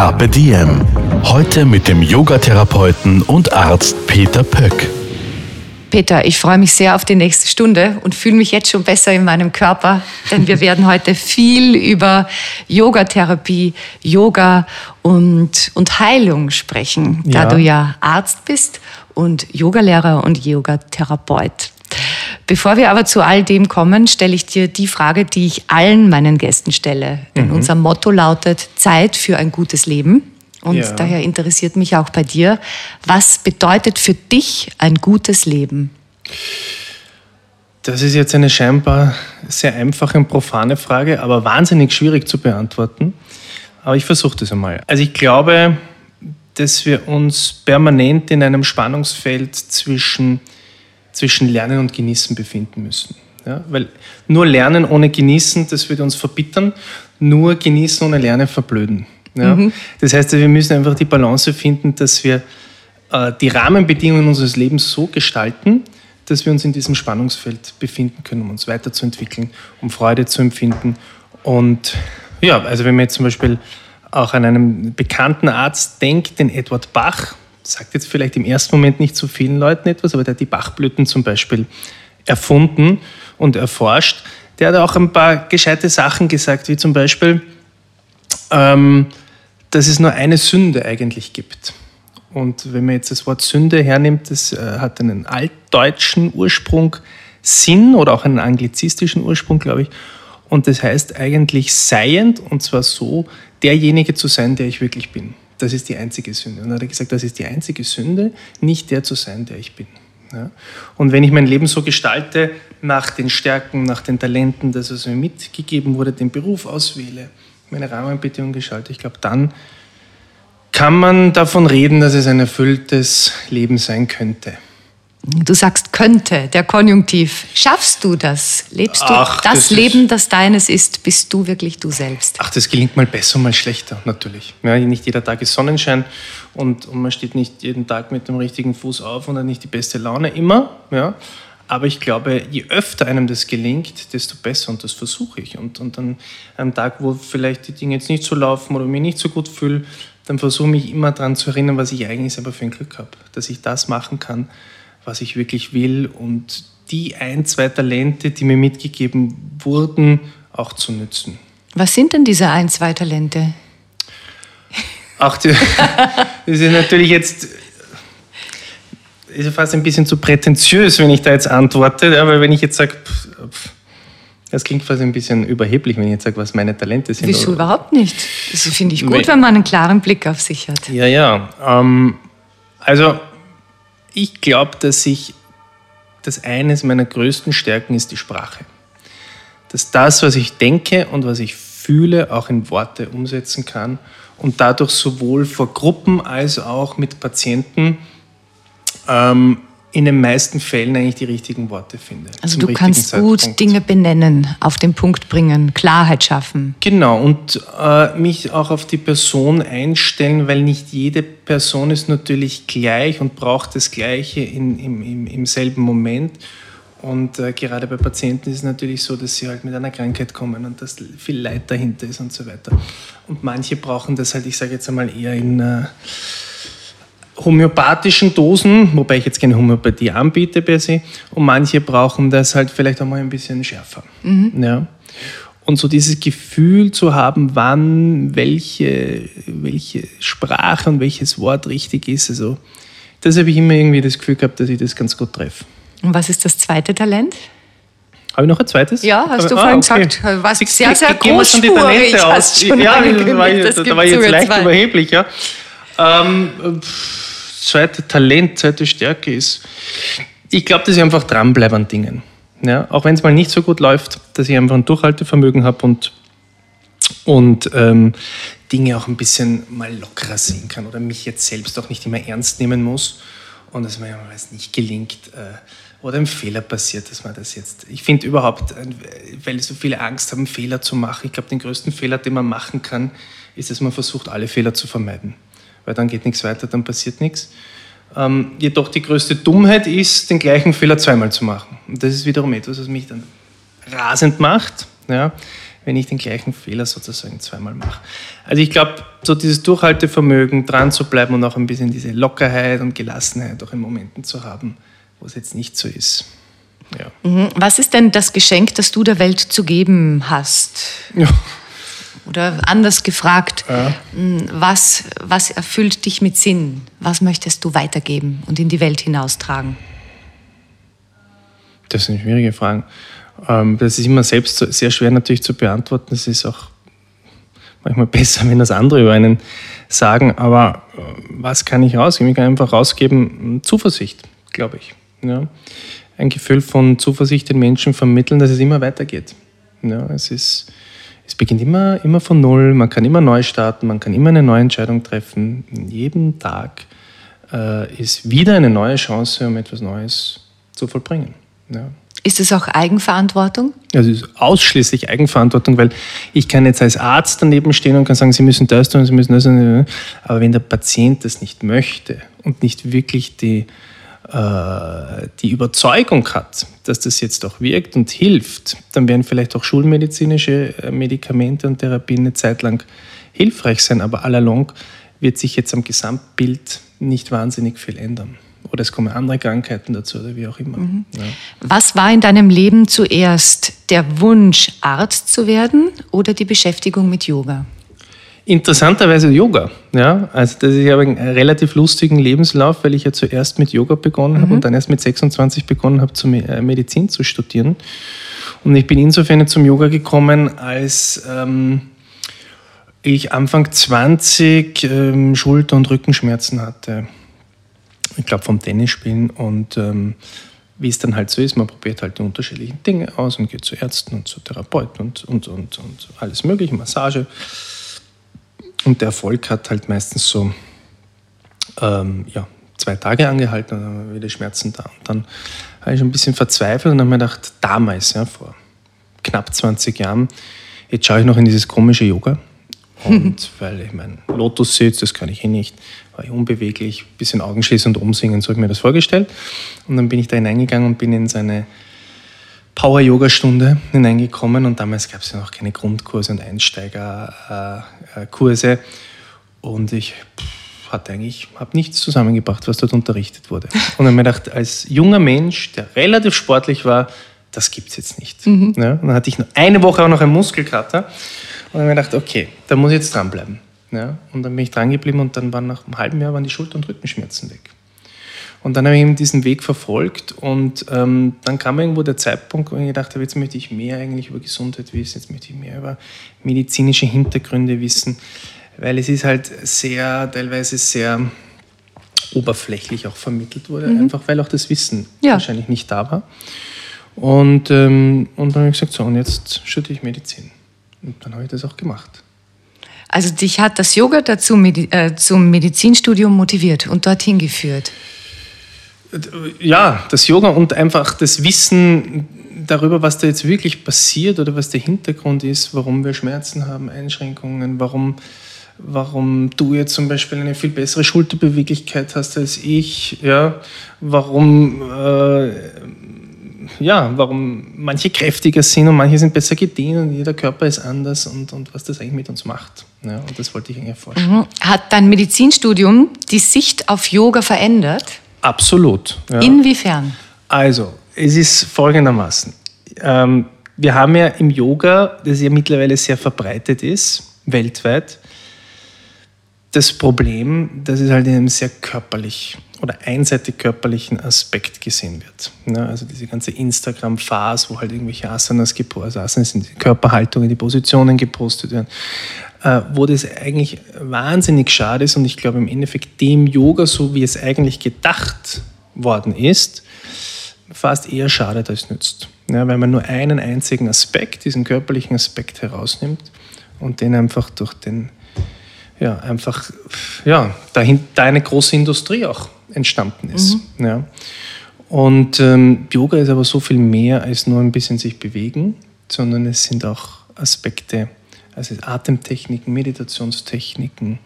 Carpe Diem. Heute mit dem Yogatherapeuten und Arzt Peter Pöck. Peter, ich freue mich sehr auf die nächste Stunde und fühle mich jetzt schon besser in meinem Körper, denn wir werden heute viel über Yogatherapie, Yoga und, und Heilung sprechen, da Ja. du ja Arzt bist und Yogalehrer und Yogatherapeut. Bevor wir aber zu all dem kommen, stelle ich dir die Frage, die ich allen meinen Gästen stelle. Denn unser Motto lautet Zeit für ein gutes Leben. Und Ja. daher interessiert mich auch bei dir, was bedeutet für dich ein gutes Leben? Das ist jetzt eine scheinbar sehr einfache und profane Frage, aber wahnsinnig schwierig zu beantworten. Aber ich versuche das einmal. Also ich glaube, dass wir uns permanent in einem Spannungsfeld zwischen, zwischen Lernen und Genießen befinden müssen. Ja, weil nur Lernen ohne Genießen, das würde uns verbittern. Nur Genießen ohne Lernen verblöden. Ja? Das heißt, wir müssen einfach die Balance finden, dass wir äh, die Rahmenbedingungen unseres Lebens so gestalten, dass wir uns in diesem Spannungsfeld befinden können, um uns weiterzuentwickeln, um Freude zu empfinden. Und ja, also wenn man jetzt zum Beispiel auch an einen bekannten Arzt denkt, den Edward Bach, sagt jetzt vielleicht im ersten Moment nicht so vielen Leuten etwas, aber der hat die Bachblüten zum Beispiel erfunden und erforscht. Der hat auch ein paar gescheite Sachen gesagt, wie zum Beispiel, ähm, dass es nur eine Sünde eigentlich gibt. Und wenn man jetzt das Wort Sünde hernimmt, das äh, hat einen altdeutschen Ursprung, Sinn oder auch einen anglizistischen Ursprung, glaube ich. Und das heißt eigentlich seiend, und zwar so, derjenige zu sein, der ich wirklich bin. Das ist die einzige Sünde. Und dann hat er gesagt, das ist die einzige Sünde, nicht der zu sein, der ich bin. Ja? Und wenn ich mein Leben so gestalte, nach den Stärken, nach den Talenten, das was mir mitgegeben wurde, den Beruf auswähle, meine Rahmenbedingungen gestalte, ich glaube, dann kann man davon reden, dass es ein erfülltes Leben sein könnte. Du sagst könnte, der Konjunktiv. Schaffst du das? Lebst du Ach, das, das Leben, das deines ist? Bist du wirklich du selbst? Ach, das gelingt mal besser, mal schlechter, natürlich. Ja, nicht jeder Tag ist Sonnenschein und, und man steht nicht jeden Tag mit dem richtigen Fuß auf und hat nicht die beste Laune immer. Ja. Aber ich glaube, je öfter einem das gelingt, desto besser und das versuche ich. Und, und dann am Tag, wo vielleicht die Dinge jetzt nicht so laufen oder mich nicht so gut fühle, dann versuche ich immer daran zu erinnern, was ich eigentlich selber für ein Glück habe. Dass ich das machen kann, was ich wirklich will und die ein, zwei Talente, die mir mitgegeben wurden, auch zu nützen. Was sind denn diese ein, zwei Talente? Ach, das ist natürlich jetzt ist fast ein bisschen zu prätentiös, wenn ich da jetzt antworte, aber wenn ich jetzt sage, das klingt fast ein bisschen überheblich, wenn ich jetzt sage, was meine Talente sind. Wieso überhaupt nicht? Das finde ich gut, wenn man einen klaren Blick auf sich hat. Ja, ja. Ähm, also ich glaube, dass ich, dass eines meiner größten Stärken ist die Sprache. Dass das, was ich denke und was ich fühle, auch in Worte umsetzen kann und dadurch sowohl vor Gruppen als auch mit Patienten ähm, in den meisten Fällen eigentlich die richtigen Worte finde. Also du kannst gut Zeitpunkt. Dinge benennen, auf den Punkt bringen, Klarheit schaffen. Genau, und äh, mich auch auf die Person einstellen, weil nicht jede Person ist natürlich gleich und braucht das Gleiche in, im, im, im selben Moment. Und äh, gerade bei Patienten ist es natürlich so, dass sie halt mit einer Krankheit kommen und dass viel Leid dahinter ist und so weiter. Und manche brauchen das halt, ich sage jetzt einmal eher in äh, homöopathischen Dosen, wobei ich jetzt keine Homöopathie anbiete per se, und manche brauchen das halt vielleicht auch mal ein bisschen schärfer. Ja. Und so dieses Gefühl zu haben, wann welche, welche Sprache und welches Wort richtig ist, also das habe ich immer irgendwie das Gefühl gehabt, dass ich das ganz gut treffe. Und was ist das zweite Talent? Habe ich noch ein zweites? Ja, hast du Ah, vorhin okay. gesagt. Du warst Sie- sehr, sehr Talente großspurig, hast schon ja, da war ich, jetzt leicht überheblich. Ja. Ähm, zweite Talent, zweite Stärke ist, ich glaube, dass ich einfach dranbleibe an Dingen. Ja, auch wenn es mal nicht so gut läuft, dass ich einfach ein Durchhaltevermögen habe und, und ähm, Dinge auch ein bisschen mal lockerer sehen kann oder mich jetzt selbst auch nicht immer ernst nehmen muss und dass mir es nicht gelingt äh, oder ein Fehler passiert, dass man das jetzt. Ich finde überhaupt, äh, weil so viele Angst haben, Fehler zu machen, ich glaube, den größten Fehler, den man machen kann, ist, dass man versucht, alle Fehler zu vermeiden. Weil dann geht nichts weiter, dann passiert nichts. Ähm, jedoch die größte Dummheit ist, den gleichen Fehler zweimal zu machen. Und das ist wiederum etwas, was mich dann rasend macht, ja, wenn ich den gleichen Fehler sozusagen zweimal mache. Also ich glaube, so dieses Durchhaltevermögen, dran zu bleiben und auch ein bisschen diese Lockerheit und Gelassenheit auch in Momenten zu haben, wo es jetzt nicht so ist. Ja. Mhm. Was ist denn das Geschenk, das du der Welt zu geben hast? Ja. Oder anders gefragt, ja. Mm, was, was erfüllt dich mit Sinn? Was möchtest du weitergeben und in die Welt hinaustragen? Das sind schwierige Fragen. Ähm, das ist immer selbst sehr schwer natürlich zu beantworten. Das ist auch manchmal besser, wenn das andere über einen sagen. Aber äh, was kann ich rausgeben? Ich kann einfach rausgeben Zuversicht, glaube ich. Ja. Ein Gefühl von Zuversicht den Menschen vermitteln, dass es immer weitergeht. Ja, es, ist, es beginnt immer, immer von Null, man kann immer neu starten, man kann immer eine neue Entscheidung treffen. Jeden Tag äh, ist wieder eine neue Chance, um etwas Neues zu vollbringen. Ja. Ist es auch Eigenverantwortung? Also es ist ausschließlich Eigenverantwortung, weil ich kann jetzt als Arzt daneben stehen und kann sagen, Sie müssen das tun, Sie müssen das tun. Aber wenn der Patient das nicht möchte und nicht wirklich die, äh, die Überzeugung hat, dass das jetzt auch wirkt und hilft, dann werden vielleicht auch schulmedizinische äh, Medikamente und Therapien eine Zeit lang hilfreich sein, aber allalong wird sich jetzt am Gesamtbild nicht wahnsinnig viel ändern. Oder es kommen andere Krankheiten dazu oder wie auch immer. Mhm. Ja. Was war in deinem Leben zuerst? Der Wunsch, Arzt zu werden oder die Beschäftigung mit Yoga? Interessanterweise Yoga. Ja, also das ist, ich habe einen relativ lustigen Lebenslauf, weil ich ja zuerst mit Yoga begonnen mhm. habe und dann erst mit 26 begonnen habe, äh, Medizin zu studieren. Und ich bin insofern zum Yoga gekommen, als ähm, ich Anfang 20 ähm, Schulter- und Rückenschmerzen hatte. Ich glaube vom Tennisspielen und ähm, wie es dann halt so ist, man probiert halt die unterschiedlichen Dinge aus und geht zu Ärzten und zu Therapeuten und, und, und, und alles mögliche, Massage. Und der Erfolg hat halt meistens so ähm, ja, zwei Tage angehalten und dann waren wieder Schmerzen da. Und dann habe ich ein bisschen verzweifelt und habe mir gedacht, damals, ja, vor knapp 20 Jahren, jetzt schaue ich noch in dieses komische Yoga. Und weil ich mein Lotus sitze, das kann ich eh nicht, war ich unbeweglich, ein bisschen Augenschließen und umsingen, so habe ich mir das vorgestellt. Und dann bin ich da hineingegangen und bin in seine Power-Yoga-Stunde hineingekommen und damals gab es ja noch keine Grundkurse und Einsteigerkurse. Und ich hatte eigentlich hab nichts zusammengebracht, was dort unterrichtet wurde. Und dann habe ich mir gedacht, als junger Mensch, der relativ sportlich war, das gibt es jetzt nicht. Mhm. Ja, und dann hatte ich noch eine Woche auch noch einen Muskelkater. Und dann habe ich mir gedacht, okay, da muss ich jetzt dranbleiben. Ja, und dann bin ich dran geblieben und dann waren nach einem halben Jahr waren die Schulter- und Rückenschmerzen weg. Und dann habe ich eben diesen Weg verfolgt und ähm, dann kam irgendwo der Zeitpunkt, wo ich gedacht habe, jetzt möchte ich mehr eigentlich über Gesundheit wissen, jetzt möchte ich mehr über medizinische Hintergründe wissen, weil es ist halt sehr, teilweise sehr oberflächlich auch vermittelt wurde, mhm. einfach weil auch das Wissen ja. wahrscheinlich nicht da war. Und, ähm, und dann habe ich gesagt, so, und jetzt studiere ich Medizin. Und dann habe ich das auch gemacht. Also dich hat das Yoga dazu äh, zum Medizinstudium motiviert und dorthin geführt? Ja, das Yoga und einfach das Wissen darüber, was da jetzt wirklich passiert oder was der Hintergrund ist, warum wir Schmerzen haben, Einschränkungen, warum, warum du jetzt zum Beispiel eine viel bessere Schulterbeweglichkeit hast als ich, ja, warum äh, ja, warum manche kräftiger sind und manche sind besser gedehnt und jeder Körper ist anders und, und was das eigentlich mit uns macht. Ja, und das wollte ich eigentlich erforschen. Mhm. Hat dein Medizinstudium die Sicht auf Yoga verändert? Absolut. Ja. Inwiefern? Also, es ist folgendermaßen. Ähm, wir haben ja im Yoga, das ja mittlerweile sehr verbreitet ist, weltweit, das Problem, dass es halt in einem sehr körperlich oder einseitig körperlichen Aspekt gesehen wird. Ja, also diese ganze Instagram-Phase, wo halt irgendwelche Asanas gepostet, also Asanas sind die Körperhaltungen, die Positionen gepostet werden, äh, wo das eigentlich wahnsinnig schade ist und ich glaube im Endeffekt dem Yoga, so wie es eigentlich gedacht worden ist, fast eher schadet als nützt. Ja, weil man nur einen einzigen Aspekt, diesen körperlichen Aspekt herausnimmt und den einfach durch den ja, einfach ja, dahin, da eine große Industrie auch entstanden ist. Mhm. Ja. Und ähm, Yoga ist aber so viel mehr als nur ein bisschen sich bewegen, sondern es sind auch Aspekte, also Atemtechniken, Meditationstechniken,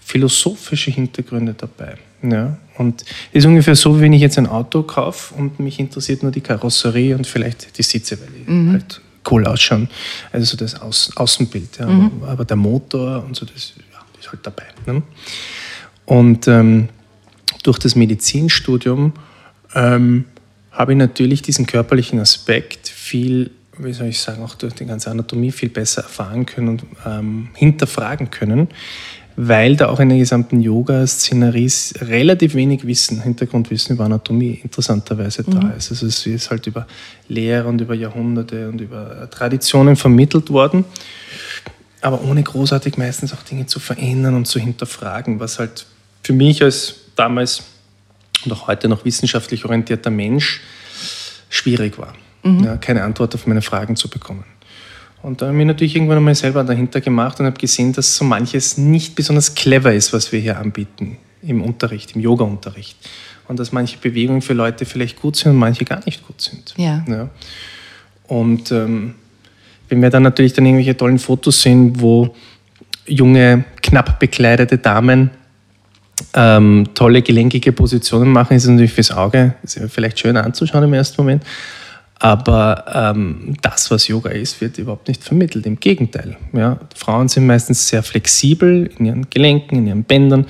philosophische Hintergründe dabei. Ja. Und es ist ungefähr so, wie wenn ich jetzt ein Auto kaufe und mich interessiert nur die Karosserie und vielleicht die Sitze, weil die halt cool ausschauen. Also so das Außen Außenbild. Ja. Aber, aber der Motor und so, das ist halt dabei. Ne? Und ähm, durch das Medizinstudium ähm, habe ich natürlich diesen körperlichen Aspekt viel, wie soll ich sagen, auch durch die ganze Anatomie viel besser erfahren können und ähm, hinterfragen können, weil da auch in der gesamten Yoga-Szenerie relativ wenig Wissen, Hintergrundwissen über Anatomie interessanterweise da ist. Also es ist halt über Lehre und über Jahrhunderte und über Traditionen vermittelt worden, aber ohne großartig meistens auch Dinge zu verändern und zu hinterfragen, was halt für mich als damals und auch heute noch wissenschaftlich orientierter Mensch schwierig war, ja, keine Antwort auf meine Fragen zu bekommen. Und da habe ich mir natürlich irgendwann einmal selber dahinter gemacht und habe gesehen, dass so manches nicht besonders clever ist, was wir hier anbieten im Unterricht, im Yoga-Unterricht. Und dass manche Bewegungen für Leute vielleicht gut sind und manche gar nicht gut sind. Ja. Und ähm, wenn wir dann natürlich dann irgendwelche tollen Fotos sehen, wo junge, knapp bekleidete Damen ähm, tolle gelenkige Positionen machen, ist es natürlich fürs Auge vielleicht schön anzuschauen im ersten Moment. Aber ähm, das, was Yoga ist, wird überhaupt nicht vermittelt. Im Gegenteil. Ja. Frauen sind meistens sehr flexibel in ihren Gelenken, in ihren Bändern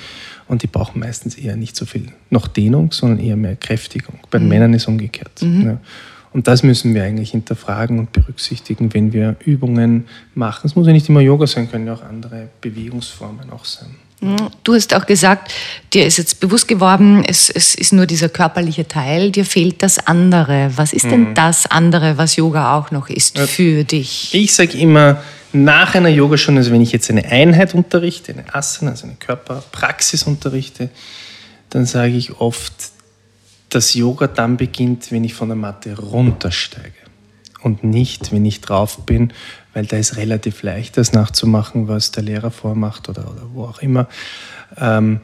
und die brauchen meistens eher nicht so viel noch Dehnung, sondern eher mehr Kräftigung. Bei den Männern ist es umgekehrt. Ja. Und das müssen wir eigentlich hinterfragen und berücksichtigen, wenn wir Übungen machen. Es muss ja nicht immer Yoga sein, können ja auch andere Bewegungsformen auch sein. Du hast auch gesagt, dir ist jetzt bewusst geworden, es, es ist nur dieser körperliche Teil, dir fehlt das andere. Was ist denn das andere, was Yoga auch noch ist für dich? Ich sage immer, nach einer Yogastunde, also wenn ich jetzt eine Einheit unterrichte, eine Asana, also eine Körperpraxis unterrichte, dann sage ich oft, dass Yoga dann beginnt, wenn ich von der Matte runtersteige und nicht, wenn ich drauf bin, weil da ist relativ leicht, das nachzumachen, was der Lehrer vormacht oder, oder wo auch immer, ähm,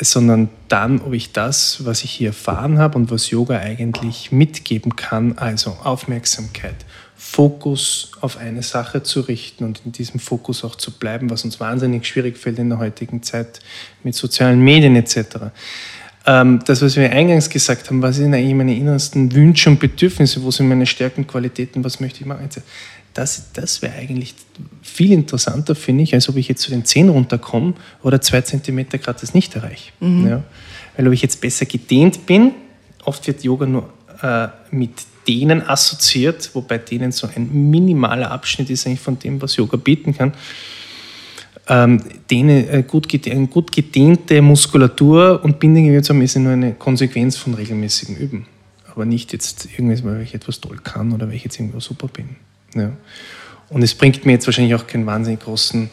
sondern dann, ob ich das, was ich hier erfahren habe und was Yoga eigentlich mitgeben kann, also Aufmerksamkeit, Fokus auf eine Sache zu richten und in diesem Fokus auch zu bleiben, was uns wahnsinnig schwierig fällt in der heutigen Zeit mit sozialen Medien etc. Ähm, das, was wir eingangs gesagt haben, was sind eigentlich meine innersten Wünsche und Bedürfnisse, wo sind meine Stärken, Qualitäten, was möchte ich machen, etc. Das, das wäre eigentlich viel interessanter, finde ich, als ob ich jetzt zu den Zehen runterkomme oder zwei Zentimeter gerade das nicht erreiche. Ja? Weil ob ich jetzt besser gedehnt bin, oft wird Yoga nur äh, mit Dehnen assoziiert, wobei Dehnen so ein minimaler Abschnitt ist eigentlich von dem, was Yoga bieten kann. Ähm, Dehne, äh, gut, eine gut gedehnte Muskulatur und Bindegewebe zu haben, ist ja nur eine Konsequenz von regelmäßigem Üben. Aber nicht jetzt irgendwas, weil ich etwas toll kann oder weil ich jetzt irgendwo super bin. Ja. Und es bringt mir jetzt wahrscheinlich auch keinen wahnsinnig großen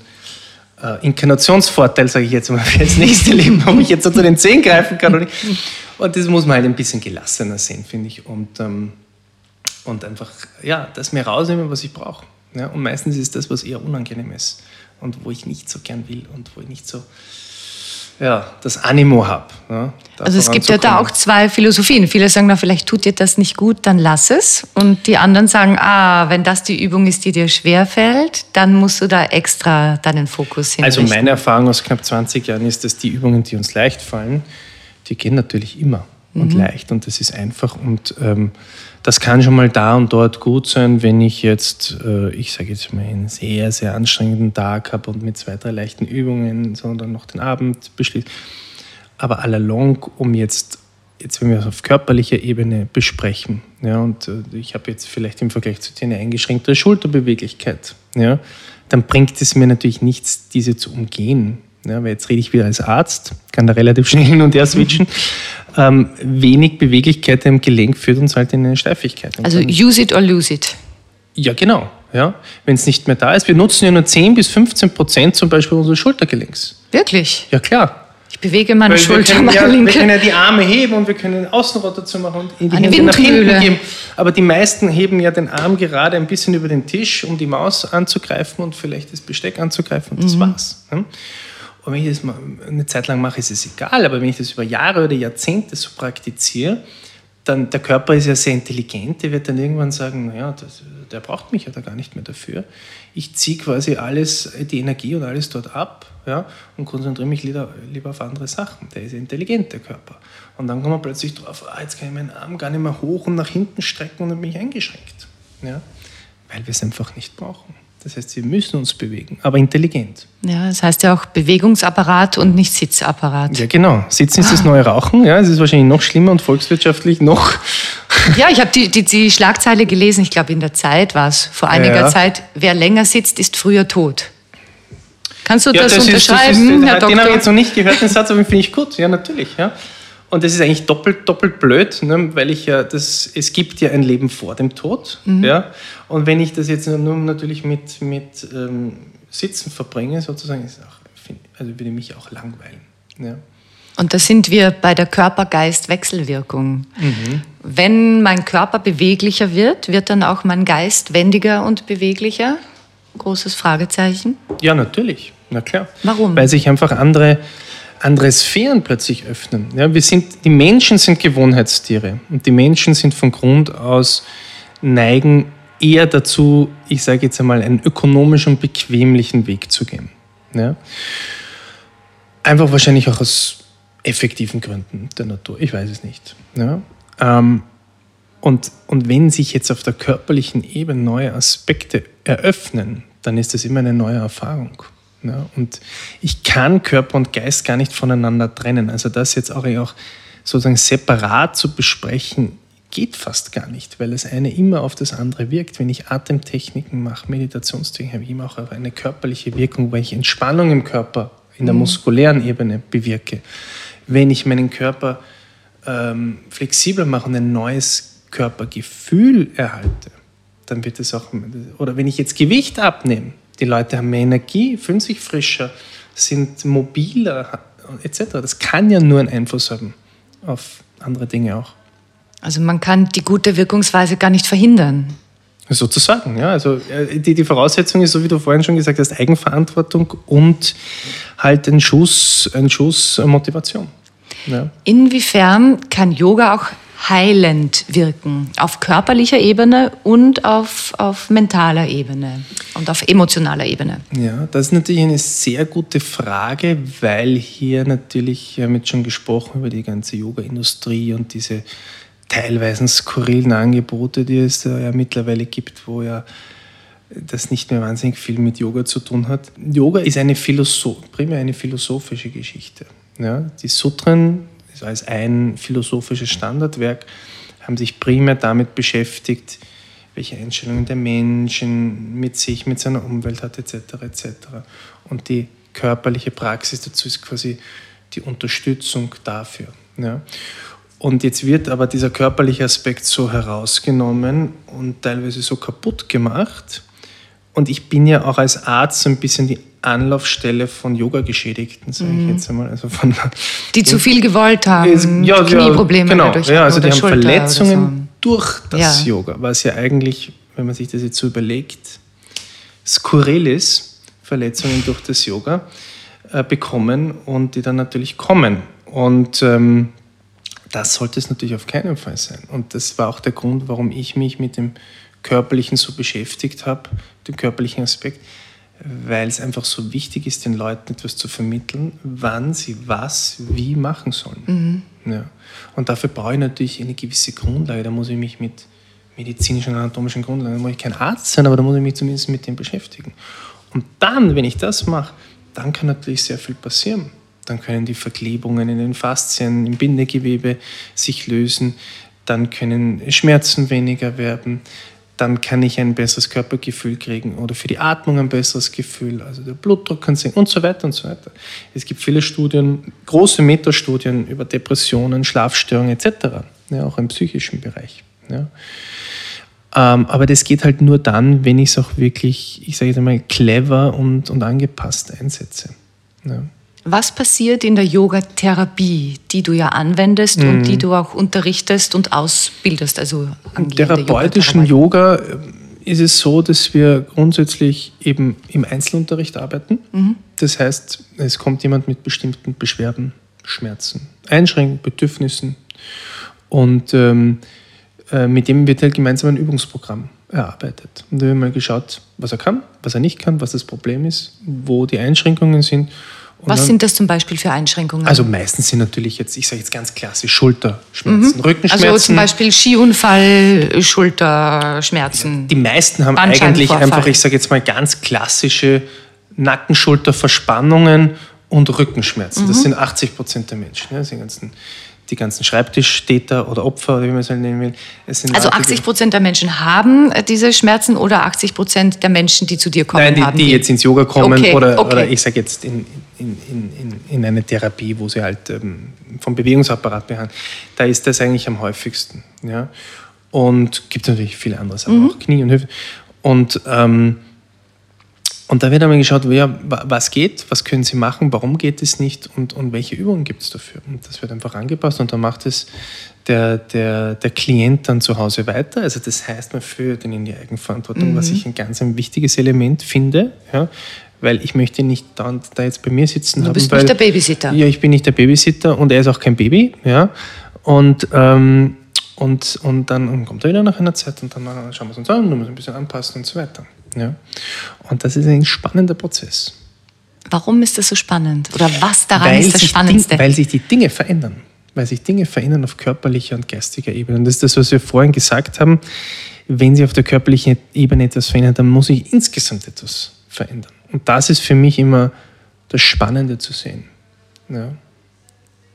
äh, Inkarnationsvorteil, sage ich jetzt mal, für das nächste Leben, ob ich jetzt so zu den Zehen greifen kann oder nicht. Und das muss man halt ein bisschen gelassener sehen, finde ich. Und, ähm, und einfach, ja, das mir rausnehmen, was ich brauche. Ja, und meistens ist das, was eher unangenehm ist und wo ich nicht so gern will und wo ich nicht so, ja, das Animo habe. Ja, da Also es gibt ja da auch zwei Philosophien. Viele sagen, na, vielleicht tut dir das nicht gut, dann lass es. Und die anderen sagen, ah, wenn das die Übung ist, die dir schwerfällt, dann musst du da extra deinen Fokus hinrichten. Also meine Erfahrung aus knapp 20 Jahren ist, dass die Übungen, die uns leicht fallen, die gehen natürlich immer und leicht und das ist einfach und ähm, das kann schon mal da und dort gut sein, wenn ich jetzt, äh, ich sage jetzt mal, einen sehr, sehr anstrengenden Tag habe und mit zwei, drei leichten Übungen, sondern noch den Abend beschließe. Aber allalong, um jetzt, jetzt wenn wir es auf körperlicher Ebene besprechen, ja, und äh, ich habe jetzt vielleicht im Vergleich zu dir eine eingeschränktere Schulterbeweglichkeit, ja, dann bringt es mir natürlich nichts, diese zu umgehen. Ja, weil jetzt rede ich wieder als Arzt, kann da relativ schnell hin und her switchen. Ähm, wenig Beweglichkeit im Gelenk führt uns halt in eine Steifigkeit. Also use it or lose it. ja, genau. Ja. Wenn es nicht mehr da ist, wir nutzen ja nur 10 bis 15 Prozent zum Beispiel unseres Schultergelenks. Wirklich. Ja, klar. Ich bewege meine Weil wir, Schulter, können meine ja, wir linke. können ja die Arme heben und wir können Außenrotation machen und die Eine Hände nach hinten geben. Aber die meisten heben ja den Arm gerade ein bisschen über den Tisch, um die Maus anzugreifen und vielleicht das Besteck anzugreifen und das war's. ja. Und wenn ich das eine Zeit lang mache, ist es egal. Aber wenn ich das über Jahre oder Jahrzehnte so praktiziere, dann der Körper ist ja sehr intelligent, der wird dann irgendwann sagen, naja, das, der braucht mich ja da gar nicht mehr dafür. Ich ziehe quasi alles, die Energie und alles dort ab ja, und konzentriere mich lieber, lieber auf andere Sachen. Der ist ja intelligent, der Körper. Und dann kommt man plötzlich drauf, ah, jetzt kann ich meinen Arm gar nicht mehr hoch und nach hinten strecken und dann bin ich eingeschränkt. Ja, weil wir es einfach nicht brauchen. Das heißt, wir müssen uns bewegen, aber intelligent. Ja, das heißt ja auch Bewegungsapparat und nicht Sitzapparat. Ja, genau. Sitzen ist das neue Rauchen. Ja, es ist wahrscheinlich noch schlimmer und volkswirtschaftlich noch. Ja, ich habe die, die, die, Schlagzeile gelesen, ich glaube in der Zeit war es, vor einiger ja. Zeit, wer länger sitzt, ist früher tot. Kannst du ja, das, das, unterschreiben, ist, das ist, Herr Den habe ich jetzt noch nicht gehört, den Satz, aber finde ich gut. Ja, natürlich. Ja. Und das ist eigentlich doppelt, doppelt blöd, ne? weil ich ja, das, es gibt ja ein Leben vor dem Tod. Mhm. Ja? Und wenn ich das jetzt nur natürlich mit, mit ähm, Sitzen verbringe, sozusagen, ist auch, also würde mich auch langweilen. Ja? Und da sind wir bei der Körper-Geist-Wechselwirkung. Mhm. Wenn mein Körper beweglicher wird, wird dann auch mein Geist wendiger und beweglicher? Großes Fragezeichen. Ja, natürlich. Na klar. Warum? Weil sich einfach andere andere Sphären plötzlich öffnen. Ja, wir sind, die Menschen sind Gewohnheitstiere und die Menschen sind von Grund aus neigen eher dazu, ich sage jetzt einmal, einen ökonomischen und bequemlichen Weg zu gehen. Ja? Einfach wahrscheinlich auch aus effektiven Gründen der Natur, ich weiß es nicht. Ja? Ähm, und, und wenn sich jetzt auf der körperlichen Ebene neue Aspekte eröffnen, dann ist das immer eine neue Erfahrung. Ja, und ich kann Körper und Geist gar nicht voneinander trennen. Also das jetzt auch, auch sozusagen separat zu besprechen, geht fast gar nicht, weil das eine immer auf das andere wirkt. Wenn ich Atemtechniken mache, Meditationstechniken, habe ich immer auch eine körperliche Wirkung, weil ich Entspannung im Körper in der mhm. muskulären Ebene bewirke. Wenn ich meinen Körper ähm, flexibler mache und ein neues Körpergefühl erhalte, dann wird es auch, oder wenn ich jetzt Gewicht abnehme, die Leute haben mehr Energie, fühlen sich frischer, sind mobiler etc. Das kann ja nur einen Einfluss haben auf andere Dinge auch. Also man kann die gute Wirkungsweise gar nicht verhindern. Sozusagen, ja. Also äh, die, die Voraussetzung ist, so wie du vorhin schon gesagt hast, Eigenverantwortung und halt ein Schuss, ein Schuss Motivation. Ja. Inwiefern kann Yoga auch heilend wirken, auf körperlicher Ebene und auf, auf mentaler Ebene und auf emotionaler Ebene? Ja, das ist natürlich eine sehr gute Frage, weil hier natürlich, wir haben jetzt schon gesprochen über die ganze Yoga-Industrie und diese teilweise skurrilen Angebote, die es ja mittlerweile gibt, wo ja das nicht mehr wahnsinnig viel mit Yoga zu tun hat. Yoga ist eine Philosoph primär eine philosophische Geschichte. Ja, die Sutren als ein philosophisches Standardwerk, haben sich primär damit beschäftigt, welche Einstellungen der Menschen mit sich, mit seiner Umwelt hat, etc. etc. Und die körperliche Praxis dazu ist quasi die Unterstützung dafür. Ja. Und jetzt wird aber dieser körperliche Aspekt so herausgenommen und teilweise so kaputt gemacht. Und ich bin ja auch als Arzt so ein bisschen die Anlaufstelle von Yoga-Geschädigten, sage ich mhm. jetzt einmal. Also von, die zu viel gewollt haben, ja, Knieprobleme genau, dadurch ja, also die haben Schulter Verletzungen so. durch das ja. Yoga, was ja eigentlich, wenn man sich das jetzt so überlegt, skurril ist, Verletzungen durch das Yoga äh, bekommen und die dann natürlich kommen. Und ähm, das sollte es natürlich auf keinen Fall sein. Und das war auch der Grund, warum ich mich mit dem Körperlichen so beschäftigt habe, dem körperlichen Aspekt weil es einfach so wichtig ist, den Leuten etwas zu vermitteln, wann sie was wie machen sollen. Mhm. Ja. Und dafür brauche ich natürlich eine gewisse Grundlage. Da muss ich mich mit medizinischen und anatomischen Grundlagen, da muss ich kein Arzt sein, aber da muss ich mich zumindest mit dem beschäftigen. Und dann, wenn ich das mache, dann kann natürlich sehr viel passieren. Dann können die Verklebungen in den Faszien, im Bindegewebe sich lösen, dann können Schmerzen weniger werden, dann kann ich ein besseres Körpergefühl kriegen oder für die Atmung ein besseres Gefühl, also der Blutdruck kann sinken und so weiter und so weiter. Es gibt viele Studien, große Metastudien über Depressionen, Schlafstörungen etc., ja, auch im psychischen Bereich. Ja. Ähm, aber das geht halt nur dann, wenn ich es auch wirklich, ich sage jetzt einmal, clever und, und angepasst einsetze. Ja. Was passiert in der Yoga-Therapie, die du ja anwendest mhm. und die du auch unterrichtest und ausbildest? Also Im therapeutischen Yoga äh, ist es so, dass wir grundsätzlich eben im Einzelunterricht arbeiten. Mhm. Das heißt, es kommt jemand mit bestimmten Beschwerden, Schmerzen, Einschränkungen, Bedürfnissen und ähm, äh, mit dem wird halt gemeinsam ein Übungsprogramm erarbeitet. Und da haben wir mal geschaut, was er kann, was er nicht kann, was das Problem ist, wo die Einschränkungen sind. Und Was dann- sind das zum Beispiel für Einschränkungen? Also meistens sind natürlich jetzt, ich sage jetzt ganz klassisch, Schulterschmerzen, Rückenschmerzen. Also zum Beispiel Skiunfall, Schulterschmerzen. Die meisten haben eigentlich einfach, ich sage jetzt mal, ganz klassische Nacken-Schulter-Verspannungen und Rückenschmerzen. Mhm. Das sind 80 Prozent der Menschen. Ja, das sind die ganzen, die ganzen Schreibtischtäter oder Opfer, oder wie man es halt nennen will. Es Also Leute, die- 80 Prozent der Menschen haben äh, diese Schmerzen oder 80 Prozent der Menschen, die zu dir kommen, Nein, die, haben die jetzt ins Yoga kommen Okay, oder, okay. oder ich sage jetzt in, in, in, in, in eine Therapie, wo sie halt ähm, vom Bewegungsapparat behandeln, da ist das eigentlich am häufigsten. Ja? Und gibt natürlich viele andere Sachen, Mhm. auch Knie und Hüfte. Und, ähm, und da wird einmal geschaut, ja, wa- was geht, was können sie machen, warum geht es nicht und, und welche Übungen gibt es dafür. Und das wird einfach angepasst und dann macht es der, der, der Klient dann zu Hause weiter. Also das heißt, man führt ihn in die Eigenverantwortung, was ich ein ganz ein wichtiges Element finde. Ja, weil ich möchte nicht da, da jetzt bei mir sitzen Du haben. bist weil, nicht der Babysitter. Ja, ich bin nicht der Babysitter und er ist auch kein Baby. Ja, und, ähm, und, und dann kommt er wieder nach einer Zeit und dann schauen wir es uns an, dann müssen wir ein bisschen anpassen und so weiter. Ja. Und das ist ein spannender Prozess. Warum ist das so spannend? Oder was daran ist das Spannendste? Ding, weil sich die Dinge verändern. Weil sich Dinge verändern auf körperlicher und geistiger Ebene. Und das ist das, was wir vorhin gesagt haben. Wenn sich auf der körperlichen Ebene etwas verändert, dann muss sich insgesamt etwas verändern. Und das ist für mich immer das Spannende zu sehen. Ja.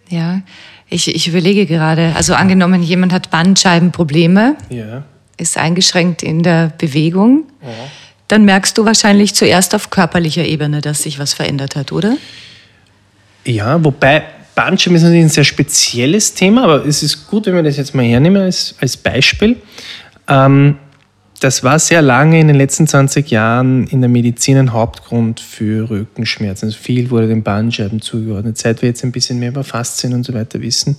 ja, ich, ich überlege gerade. Also angenommen, jemand hat Bandscheibenprobleme, Ja. ist eingeschränkt in der Bewegung, dann merkst du wahrscheinlich zuerst auf körperlicher Ebene, dass sich was verändert hat, oder? Ja, wobei Bandscheiben ist natürlich ein sehr spezielles Thema, aber es ist gut, wenn wir das jetzt mal hernehmen als, als Beispiel. Ähm, das war sehr lange in den letzten 20 Jahren in der Medizin ein Hauptgrund für Rückenschmerzen. Also viel wurde den Bandscheiben zugeordnet. Seit wir jetzt ein bisschen mehr über Faszien und so weiter wissen,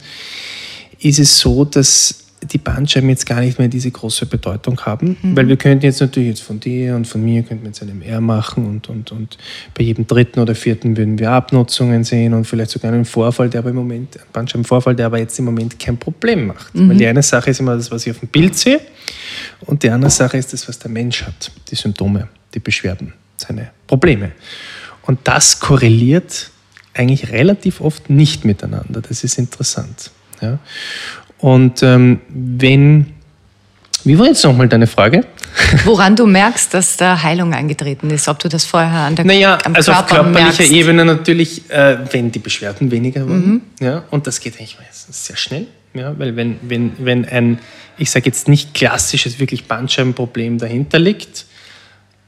ist es so, dass die Bandscheiben jetzt gar nicht mehr diese große Bedeutung haben, weil wir könnten jetzt natürlich jetzt von dir und von mir könnten wir jetzt einen MR machen und, und, und bei jedem dritten oder vierten würden wir Abnutzungen sehen und vielleicht sogar einen Vorfall, der aber im Moment, einen Bandscheibenvorfall, der aber jetzt im Moment kein Problem macht. Weil die eine Sache ist immer das, was ich auf dem Bild sehe und die andere Sache ist das, was der Mensch hat, die Symptome, die Beschwerden, seine Probleme. Und das korreliert eigentlich relativ oft nicht miteinander. Das ist interessant. Ja? Und ähm, wenn, wie war jetzt nochmal deine Frage? Woran du merkst, dass da Heilung eingetreten ist, ob du das vorher an der, Naja, am also auf Körper körperlicher merkst. Ebene natürlich, äh, wenn die Beschwerden weniger wurden. Ja, und das geht eigentlich meistens sehr schnell. Ja, weil wenn, wenn, wenn ein, ich sage jetzt nicht klassisches, wirklich Bandscheibenproblem dahinter liegt,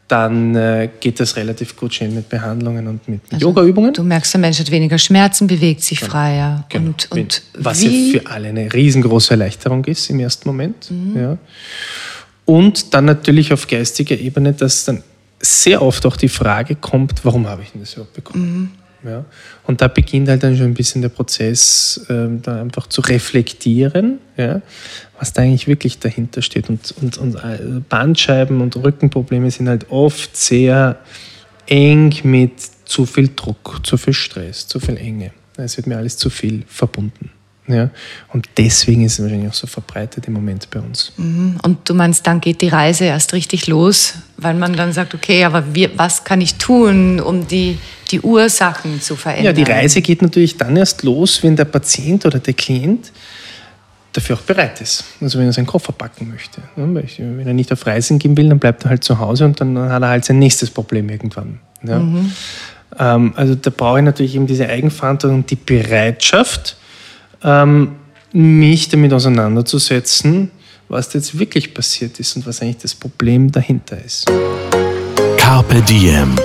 dann äh, geht das relativ gut schnell mit Behandlungen und mit, mit Yoga-Übungen. Du merkst, der Mensch hat weniger Schmerzen, bewegt sich freier. Genau. Und, und was wie, ja für alle eine riesengroße Erleichterung ist im ersten Moment. Ja. Und dann natürlich auf geistiger Ebene, dass dann sehr oft auch die Frage kommt, warum habe ich denn das überhaupt bekommen? Ja. Und da beginnt halt dann schon ein bisschen der Prozess, ähm, da einfach zu reflektieren, ja, was da eigentlich wirklich dahinter steht. Und, und, und äh, Bandscheiben und Rückenprobleme sind halt oft sehr eng mit zu viel Druck, zu viel Stress, zu viel Enge. Es wird mir alles zu viel verbunden. Ja? Und deswegen ist es wahrscheinlich auch so verbreitet im Moment bei uns. und du meinst, dann geht die Reise erst richtig los, weil man dann sagt, okay, aber wir, was kann ich tun, um die, die Ursachen zu verändern? Ja, die Reise geht natürlich dann erst los, wenn der Patient oder der Klient dafür auch bereit ist. Also wenn er seinen Koffer packen möchte. Wenn er nicht auf Reisen gehen will, dann bleibt er halt zu Hause und dann hat er halt sein nächstes Problem irgendwann. Ja. Ähm, also da brauche ich natürlich eben diese Eigenverantwortung und die Bereitschaft, ähm, mich damit auseinanderzusetzen, was jetzt wirklich passiert ist und was eigentlich das Problem dahinter ist. Carpe Diem.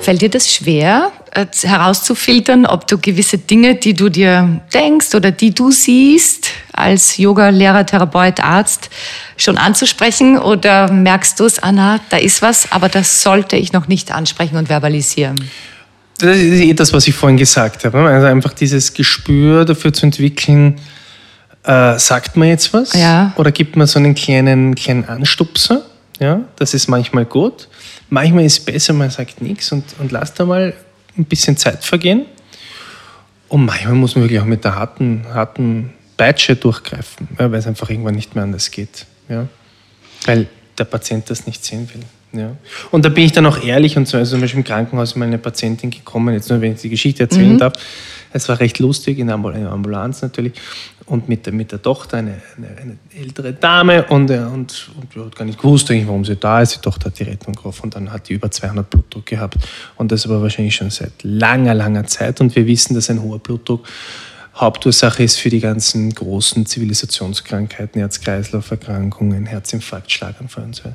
Fällt dir das schwer, äh, herauszufiltern, ob du gewisse Dinge, die du dir denkst oder die du siehst, als Yoga-Lehrer, Therapeut, Arzt, schon anzusprechen? Oder merkst du es, Anna, da ist was, aber das sollte ich noch nicht ansprechen und verbalisieren? Das ist eh das, was ich vorhin gesagt habe. Also einfach dieses Gespür dafür zu entwickeln, äh, sagt man jetzt was? Ja. Oder gibt man so einen kleinen, kleinen Anstupser? Ja, das ist manchmal gut. manchmal ist es besser, man sagt nichts und, und lasst da mal ein bisschen Zeit vergehen. Und manchmal muss man wirklich auch mit der harten, harten Peitsche durchgreifen, ja, weil es einfach irgendwann nicht mehr anders geht. Ja. Weil der Patient das nicht sehen will. Ja. Und da bin ich dann auch ehrlich und so, also zum Beispiel im Krankenhaus ist mal eine Patientin gekommen, jetzt nur wenn ich die Geschichte erzählen mhm. darf. Es war recht lustig in der Ambulanz natürlich und mit der, mit der Tochter, eine, eine, eine ältere Dame und, äh, und, und hat gar nicht gewusst, warum sie da ist. Die Tochter hat die Rettung gerufen und dann hat die über 200 Blutdruck gehabt und das aber wahrscheinlich schon seit langer, langer Zeit und wir wissen, dass ein hoher Blutdruck Hauptursache ist für die ganzen großen Zivilisationskrankheiten, Herz-Kreislauf-Erkrankungen, Herzinfarkt, Schlaganfall und so.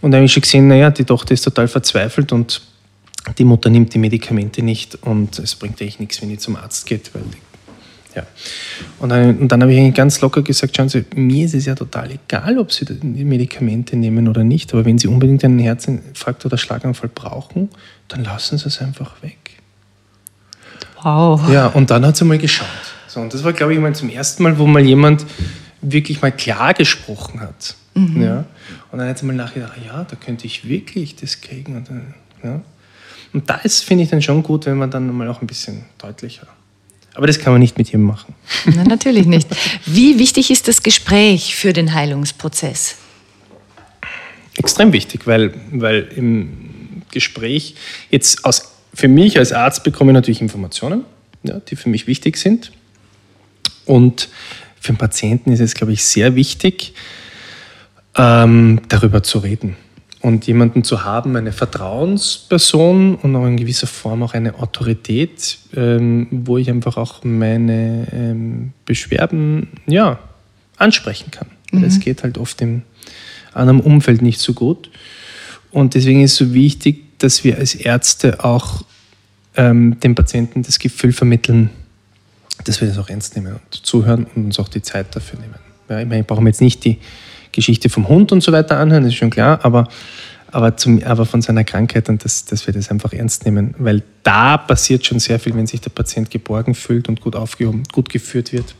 Und da habe ich schon gesehen, naja, die Tochter ist total verzweifelt und die Mutter nimmt die Medikamente nicht und es bringt eigentlich nichts, wenn die zum Arzt geht, weil die, ja. Und dann, und dann habe ich eigentlich ganz locker gesagt, schauen Sie, mir ist es ja total egal, ob Sie die Medikamente nehmen oder nicht, aber wenn Sie unbedingt einen Herzinfarkt oder Schlaganfall brauchen, dann lassen Sie es einfach weg. Wow. Ja, und dann hat sie mal geschaut. So, und das war, glaube ich, mal zum ersten Mal, wo mal jemand wirklich mal klar gesprochen hat. Mhm. Ja. Und dann hat sie mal nachgedacht, ja, da könnte ich wirklich das kriegen. Und, dann, ja. und da ist, finde ich, dann schon gut, wenn man dann mal auch ein bisschen deutlicher. Aber das kann man nicht mit jedem machen. Na, natürlich nicht. Wie wichtig ist das Gespräch für den Heilungsprozess? Extrem wichtig, weil, weil im Gespräch jetzt aus für mich als Arzt bekomme ich natürlich Informationen, ja, die für mich wichtig sind. Und für den Patienten ist es, glaube ich, sehr wichtig, ähm, darüber zu reden. Und jemanden zu haben, eine Vertrauensperson und auch in gewisser Form auch eine Autorität, ähm, wo ich einfach auch meine ähm, Beschwerden ja, ansprechen kann. Mhm. Es geht halt oft im anderen Umfeld nicht so gut. Und deswegen ist es so wichtig, dass wir als Ärzte auch ähm, dem Patienten das Gefühl vermitteln, dass wir das auch ernst nehmen und zuhören und uns auch die Zeit dafür nehmen. Ja, ich meine, ich brauche jetzt nicht die Geschichte vom Hund und so weiter anhören, das ist schon klar, aber, aber, zum, aber von seiner Krankheit und dass, dass wir das einfach ernst nehmen, weil da passiert schon sehr viel, wenn sich der Patient geborgen fühlt und gut aufgehoben, gut geführt wird,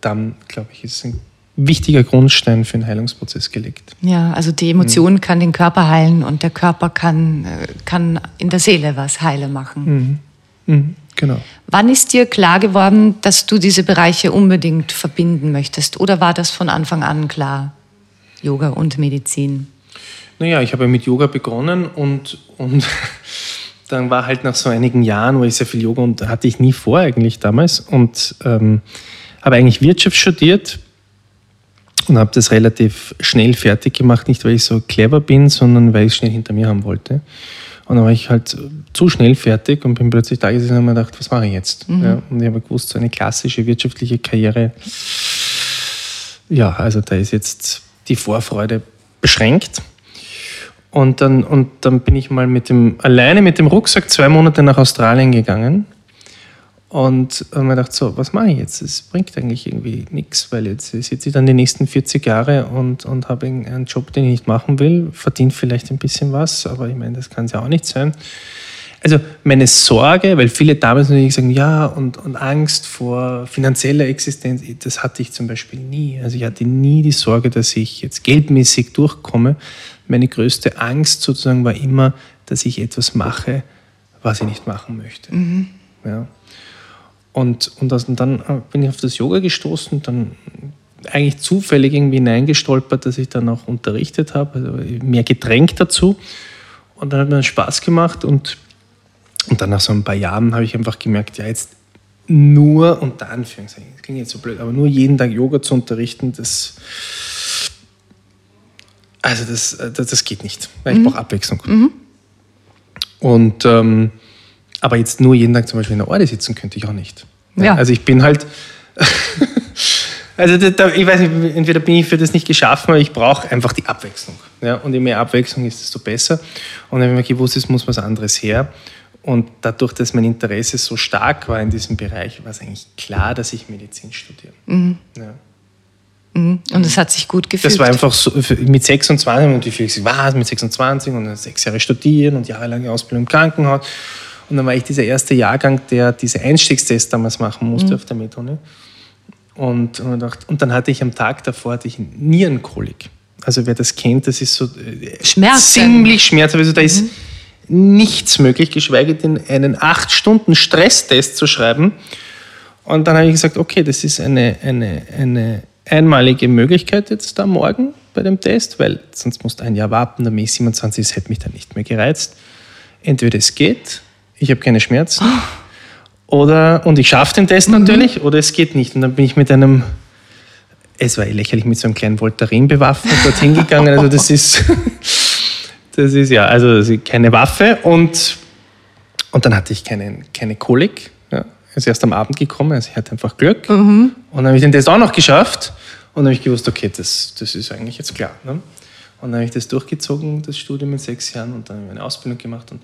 dann glaube ich, ist es ein wichtiger Grundstein für den Heilungsprozess gelegt. Ja, also die Emotion mhm. kann den Körper heilen und der Körper kann, äh, kann in der Seele was heile machen. Mhm. Mhm. Genau. Wann ist dir klar geworden, dass du diese Bereiche unbedingt verbinden möchtest? Oder war das von Anfang an klar, Yoga und Medizin? Naja, ich habe mit Yoga begonnen und, und dann war halt nach so einigen Jahren, wo ich sehr viel Yoga und hatte ich nie vor eigentlich damals und ähm, habe eigentlich Wirtschaft studiert, und habe das relativ schnell fertig gemacht, nicht weil ich so clever bin, sondern weil ich es schnell hinter mir haben wollte. Und dann war ich halt zu schnell fertig und bin plötzlich da gesessen und habe mir gedacht, was mache ich jetzt? Mhm. Ja, und ich habe gewusst, so eine klassische wirtschaftliche Karriere, ja, also da ist jetzt die Vorfreude beschränkt. Und dann, und dann bin ich mal mit dem, alleine mit dem Rucksack zwei Monate nach Australien gegangen und habe mir gedacht, so, was mache ich jetzt? Es bringt eigentlich irgendwie nichts, weil jetzt sitze ich dann die nächsten 40 Jahre und, und habe einen Job, den ich nicht machen will, verdiene vielleicht ein bisschen was, aber ich meine, das kann es ja auch nicht sein. Also meine Sorge, weil viele damals natürlich sagen, ja, und, und Angst vor finanzieller Existenz, das hatte ich zum Beispiel nie. Also ich hatte nie die Sorge, dass ich jetzt geldmäßig durchkomme. Meine größte Angst sozusagen war immer, dass ich etwas mache, was ich nicht machen möchte. Mhm. Ja. Und, und, das, und dann äh, bin ich auf das Yoga gestoßen, dann eigentlich zufällig irgendwie hineingestolpert, dass ich dann auch unterrichtet habe, also mehr gedrängt dazu. Und dann hat mir Spaß gemacht und, und dann nach so ein paar Jahren habe ich einfach gemerkt, ja, jetzt nur, unter Anführungszeichen, das klingt jetzt so blöd, aber nur jeden Tag Yoga zu unterrichten, das, also das, äh, das, das geht nicht, weil ich mhm. brauche Abwechslung. Mhm. Und ähm, aber jetzt nur jeden Tag zum Beispiel in der Orde sitzen könnte ich auch nicht. Ja. Also ich bin halt. also da, ich weiß nicht, entweder bin ich für das nicht geschaffen, aber ich brauche einfach die Abwechslung. Ja? Und je mehr Abwechslung ist, desto besser. Und wenn man gewusst ist, muss was anderes her. Und dadurch, dass mein Interesse so stark war in diesem Bereich, war es eigentlich klar, dass ich Medizin studiere. Mhm. Ja. Mhm. Und es hat sich gut gefühlt. Das war einfach so, mit 26 und wie viel ich war, mit 26 und sechs Jahre studieren und jahrelange Ausbildung im Krankenhaus. Und dann war ich dieser erste Jahrgang, der diese Einstiegstests damals machen musste mhm. auf der Methode. Und, und, und, dann hatte ich am Tag davor hatte ich Nierenkolik. Also wer das kennt, das ist so äh, Schmerzen. ziemlich schmerzhaft. Also da ist nichts möglich, geschweige denn einen acht Stunden Stresstest zu schreiben. Und dann habe ich gesagt, okay, das ist eine, eine, eine einmalige Möglichkeit jetzt da morgen bei dem Test, weil sonst musst du ein Jahr warten, der Mai 27 das hätte mich dann nicht mehr gereizt. Entweder es geht, ich habe keine Schmerzen, oder, und ich schaffe den Test natürlich, oder es geht nicht. Und dann bin ich mit einem, es war eh lächerlich, mit so einem kleinen Voltaren bewaffnet dorthin gegangen. Also das ist, das ist ja, also keine Waffe. Und, und dann hatte ich keine, keine Kolik. Ja. Ist erst am Abend gekommen, also ich hatte einfach Glück. Und dann habe ich den Test auch noch geschafft. Und dann habe ich gewusst, okay, das, das ist eigentlich jetzt klar. Ne? Und dann habe ich das durchgezogen, das Studium in sechs Jahren, und dann habe ich eine Ausbildung gemacht. Und,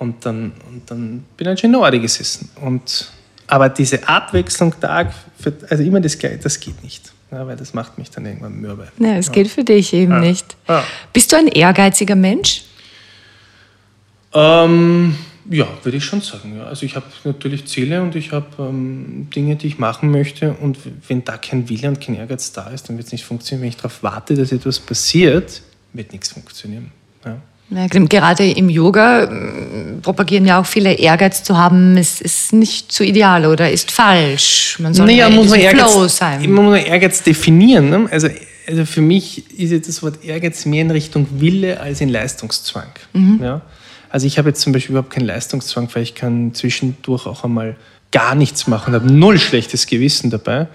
und, dann, und dann bin ich schon in Norde gesessen. Und, aber diese Abwechslung Tag, für, also immer das Gleiche, das geht nicht. Ja, weil das macht mich dann irgendwann mürbe. Ja, es geht für dich eben nicht. Ja. Bist du ein ehrgeiziger Mensch? Ähm, ja, würde ich schon sagen. Ja. Also ich habe natürlich Ziele und ich habe ähm, Dinge, die ich machen möchte. Und wenn da kein Wille und kein Ehrgeiz da ist, dann wird es nicht funktionieren. Wenn ich darauf warte, dass etwas passiert, wird nichts funktionieren. Ja. Ja, gerade im Yoga äh, propagieren ja auch viele, Ehrgeiz zu haben, ist, ist nicht so ideal oder ist falsch. Man soll Naja, ja muss man diesem Flow Ehrgeiz, sein. man muss Ehrgeiz definieren. Ne? Also, also für mich ist jetzt das Wort Ehrgeiz mehr in Richtung Wille als in Leistungszwang. Ja? Also ich habe jetzt zum Beispiel überhaupt keinen Leistungszwang, weil ich kann zwischendurch auch einmal gar nichts machen, habe null schlechtes Gewissen dabei.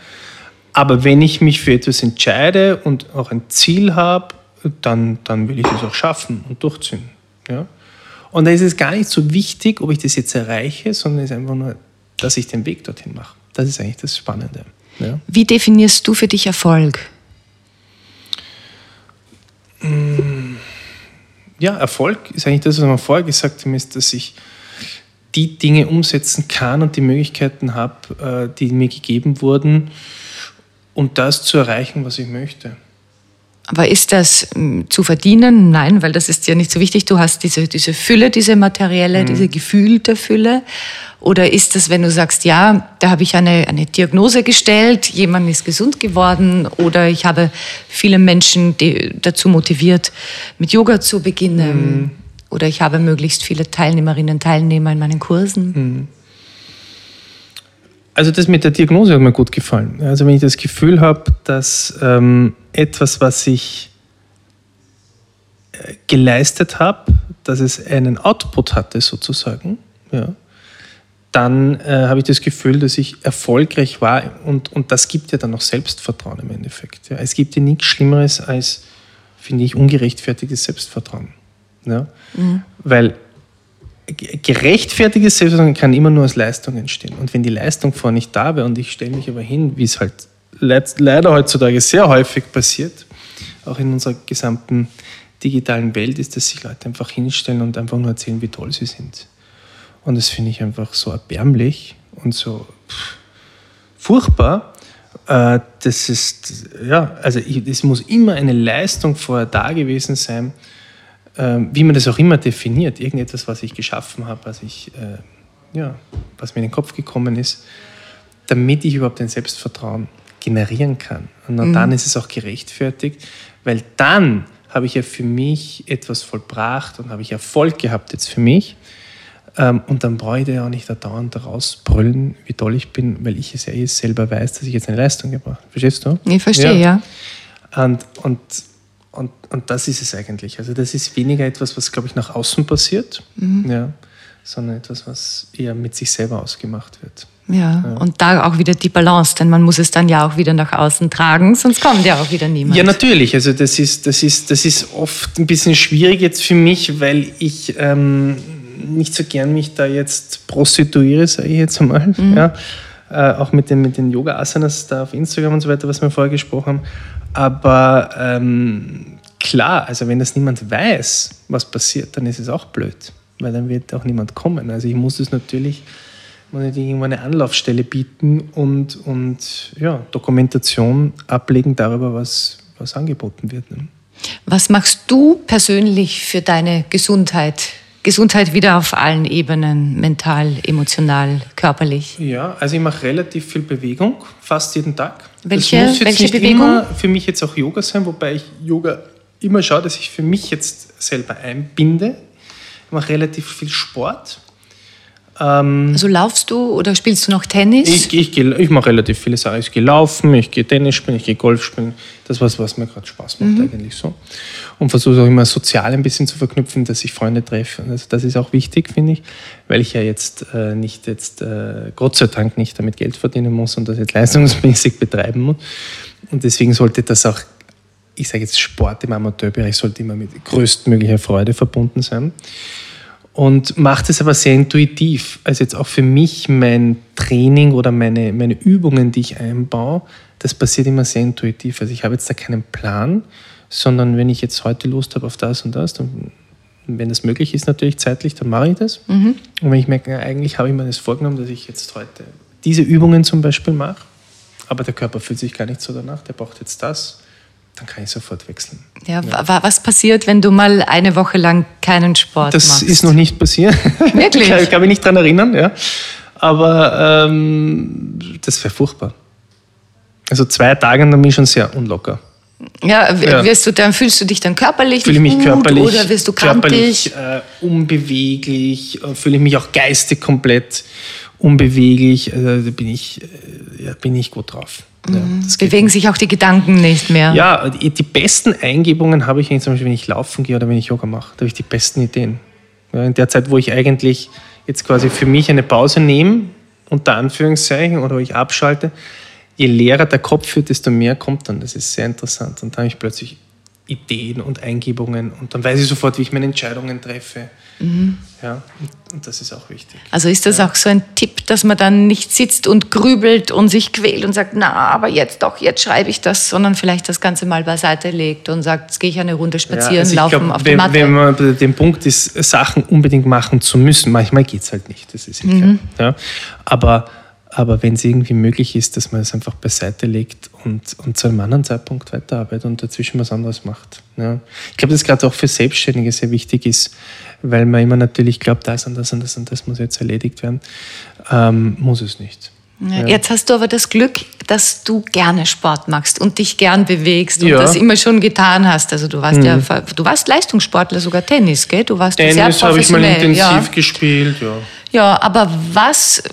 Aber wenn ich mich für etwas entscheide und auch ein Ziel habe, dann, dann will ich das auch schaffen und durchziehen. Ja? Und da ist es gar nicht so wichtig, ob ich das jetzt erreiche, sondern es ist einfach nur, dass ich den Weg dorthin mache. Das ist eigentlich das Spannende. Ja? Wie definierst du für dich Erfolg? ja, Erfolg ist eigentlich das, was man vorher gesagt haben, ist, dass ich die Dinge umsetzen kann und die Möglichkeiten habe, äh, die mir gegeben wurden, um das zu erreichen, was ich möchte. Aber ist das m, zu verdienen? Nein, weil das ist ja nicht so wichtig. Du hast diese, diese Fülle, diese materielle, Mhm. diese gefühlte Fülle. Oder ist das, wenn du sagst, ja, da habe ich eine, eine Diagnose gestellt, jemand ist gesund geworden oder ich habe viele Menschen dazu motiviert, mit Yoga zu beginnen. Mhm. Oder ich habe möglichst viele Teilnehmerinnen, Teilnehmer in meinen Kursen. Mhm. Also das mit der Diagnose hat mir gut gefallen. Also wenn ich das Gefühl habe, dass ähm, etwas, was ich äh, geleistet habe, dass es einen Output hatte sozusagen, ja, dann äh, habe ich das Gefühl, dass ich erfolgreich war und, und das gibt ja dann noch Selbstvertrauen im Endeffekt. Ja. Es gibt ja nichts Schlimmeres als, finde ich, ungerechtfertigtes Selbstvertrauen. Ja. Weil ge- gerechtfertigtes Selbstvertrauen kann immer nur aus Leistung entstehen. Und wenn die Leistung vorher nicht da wäre und ich stelle mich aber hin, wie es halt leid- leider heutzutage sehr häufig passiert, auch in unserer gesamten digitalen Welt, ist, dass sich Leute einfach hinstellen und einfach nur erzählen, wie toll sie sind. Und das finde ich einfach so erbärmlich und so pff, furchtbar. Äh, das ist, ja, also es muss immer eine Leistung vorher da gewesen sein, ähm, wie man das auch immer definiert, irgendetwas, was ich geschaffen habe, was ich, äh, ja, was mir in den Kopf gekommen ist, damit ich überhaupt ein Selbstvertrauen generieren kann. Und nur dann ist es auch gerechtfertigt, weil dann habe ich ja für mich etwas vollbracht und habe ich Erfolg gehabt jetzt für mich. Ähm, und dann brauche ich da ja auch nicht dauernd daraus brüllen, wie toll ich bin, weil ich es ja eh selber weiß, dass ich jetzt eine Leistung gebracht habe. Verstehst du? Ich verstehe, ja. Und, und, und, und das ist es eigentlich. Also das ist weniger etwas, was, glaube ich, nach außen passiert, ja, sondern etwas, was eher mit sich selber ausgemacht wird. Ja, und da auch wieder die Balance, denn man muss es dann ja auch wieder nach außen tragen, sonst kommt ja auch wieder niemand. Ja, natürlich. Also das ist, das, ist, das ist oft ein bisschen schwierig jetzt für mich, weil ich ähm, nicht so gern mich da jetzt prostituiere, sage ich jetzt einmal. Ja. Äh, auch mit den, mit den Yoga-Asanas da auf Instagram und so weiter, was wir vorher gesprochen haben. Aber ähm, klar, also wenn das niemand weiß, was passiert, dann ist es auch blöd, weil dann wird auch niemand kommen. Also ich muss es natürlich muss ich irgendwo eine Anlaufstelle bieten und, und ja, Dokumentation ablegen darüber, was, was angeboten wird. Ne? Was machst du persönlich für deine Gesundheit Gesundheit wieder auf allen Ebenen, mental, emotional, körperlich. Ja, also ich mache relativ viel Bewegung, fast jeden Tag. Welche- das muss jetzt welche nicht Bewegung? immer für mich jetzt auch Yoga sein, wobei ich Yoga immer schaue, dass ich für mich jetzt selber einbinde. Ich mache relativ viel Sport. Also laufst du oder spielst du noch Tennis? Ich, ich, ich mache relativ viele Sachen. Ich gehe laufen, ich gehe Tennis spielen, ich gehe Golf spielen. Das was, was mir gerade Spaß macht eigentlich so. Und versuche auch immer sozial ein bisschen zu verknüpfen, dass ich Freunde treffe. Also das ist auch wichtig, finde ich, weil ich ja jetzt äh, nicht jetzt, äh, Gott sei Dank nicht damit Geld verdienen muss und das jetzt leistungsmäßig betreiben muss. Und deswegen sollte das auch, ich sage jetzt Sport im Amateurbereich, sollte immer mit größtmöglicher Freude verbunden sein und macht es aber sehr intuitiv. Also jetzt auch für mich mein Training oder meine, meine Übungen, die ich einbaue, das passiert immer sehr intuitiv. Also ich habe jetzt da keinen Plan, sondern wenn ich jetzt heute Lust habe auf das und das, dann, wenn das möglich ist natürlich zeitlich, dann mache ich das. Und wenn ich merke, eigentlich habe ich mir das vorgenommen, dass ich jetzt heute diese Übungen zum Beispiel mache, aber der Körper fühlt sich gar nicht so danach, der braucht jetzt das, dann kann ich sofort wechseln. ja, wa- Was passiert, wenn du mal eine Woche lang keinen Sport Das machst? ist noch nicht passiert. Wirklich? Ich kann mich nicht daran erinnern, ja. Aber ähm, das wäre furchtbar. Also zwei Tage, dann bin ich schon sehr unlocker. ja, w- Ja. wirst du dann fühlst du dich dann körperlich Fühle mich nicht gut körperlich, oder wirst du krampfig? körperlich äh, unbeweglich, äh, fühle ich mich auch geistig komplett unbeweglich. Also, da bin ich, äh, ja, bin ich gut drauf. Ja, das geht Bewegen sich auch die Gedanken nicht mehr. Ja, die, die besten Eingebungen habe ich eigentlich zum Beispiel, wenn ich laufen gehe oder wenn ich Yoga mache. Da habe ich die besten Ideen. Ja, in der Zeit, wo ich eigentlich jetzt quasi für mich eine Pause nehme, unter Anführungszeichen, oder wo ich abschalte, je leerer der Kopf wird, desto mehr kommt dann. Das ist sehr interessant. Und da habe ich plötzlich Ideen und Eingebungen und dann weiß ich sofort, wie ich meine Entscheidungen treffe. Ja, und, das ist auch wichtig. Also ist das auch so ein Tipp, dass man dann nicht sitzt und grübelt und sich quält und sagt, na, aber jetzt doch, jetzt schreibe ich das, sondern vielleicht das Ganze mal beiseite legt und sagt, jetzt gehe ich eine Runde spazieren, also ich laufen glaub, auf wenn, Matte. Wenn man dem Punkt ist, Sachen unbedingt machen zu müssen, manchmal geht es halt nicht, das ist. Mhm. Ja. Aber, aber wenn es irgendwie möglich ist, dass man es einfach beiseite legt und, und zu einem anderen Zeitpunkt weiterarbeitet und dazwischen was anderes macht. Ja. Ich glaube, dass gerade auch für Selbstständige sehr wichtig ist, weil man immer natürlich glaubt, das und das und das und das muss jetzt erledigt werden. Ähm, muss es nicht. Ja, Jetzt hast du aber das Glück, dass du gerne Sport machst und dich gern bewegst und Ja. Mhm. das immer schon getan hast. Also du warst ja, du warst Leistungssportler, sogar Tennis, gell? Du warst sehr Tennis habe ich mal intensiv gespielt, ja. Ja, aber was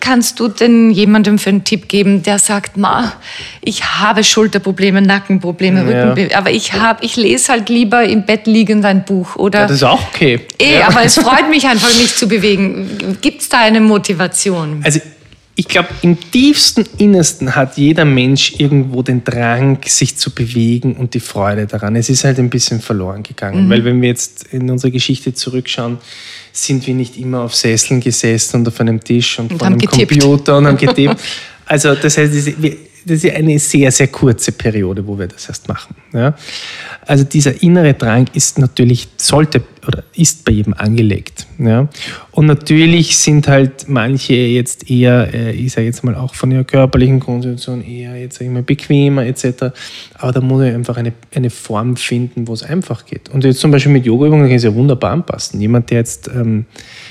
kannst du denn jemandem für einen Tipp geben, der sagt, ma, ich habe Schulterprobleme, Nackenprobleme, Ja. Rückenprobleme, aber ich habe, ich lese halt lieber im Bett liegend ein Buch oder ja. Das ist auch okay. eh, ja. aber es freut mich einfach, mich zu bewegen. Gibt es da eine Motivation? Also ich glaube, im tiefsten Innersten hat jeder Mensch irgendwo den Drang, sich zu bewegen und die Freude daran. Es ist halt ein bisschen verloren gegangen, weil wenn wir jetzt in unsere Geschichte zurückschauen, sind wir nicht immer auf Sesseln gesessen und auf einem Tisch und, Und vor einem getippt. Computer und haben getippt. Also das heißt, wir- das ist eine sehr, sehr kurze Periode, wo wir das erst machen. Ja? Also dieser innere Drang ist natürlich, sollte oder ist bei jedem angelegt. Ja? Und natürlich sind halt manche jetzt eher, äh, ich sage jetzt mal auch von ihrer körperlichen Konstitution eher jetzt sag bequemer etc. Aber da muss ich einfach eine, eine Form finden, wo es einfach geht. Und jetzt zum Beispiel mit Yoga-Übungen kann ich es ja wunderbar anpassen. Jemand, der jetzt, ähm,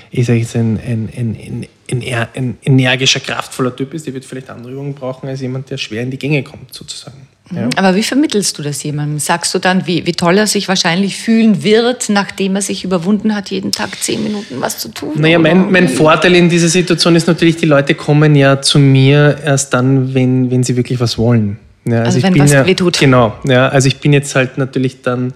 ich sage jetzt ein, ein, ein, ein ein, energischer, kraftvoller Typ ist, der wird vielleicht andere Übungen brauchen als jemand, der schwer in die Gänge kommt, sozusagen. Ja. Aber wie vermittelst du das jemandem? Sagst du dann, wie, wie toll er sich wahrscheinlich fühlen wird, nachdem er sich überwunden hat, jeden Tag zehn Minuten was zu tun? Naja, mein, mein? Vorteil in dieser Situation ist natürlich, die Leute kommen ja zu mir erst dann, wenn, wenn sie wirklich was wollen. Ja, Also ich wenn was ja, wehtut. Genau, ja, also ich bin jetzt halt natürlich dann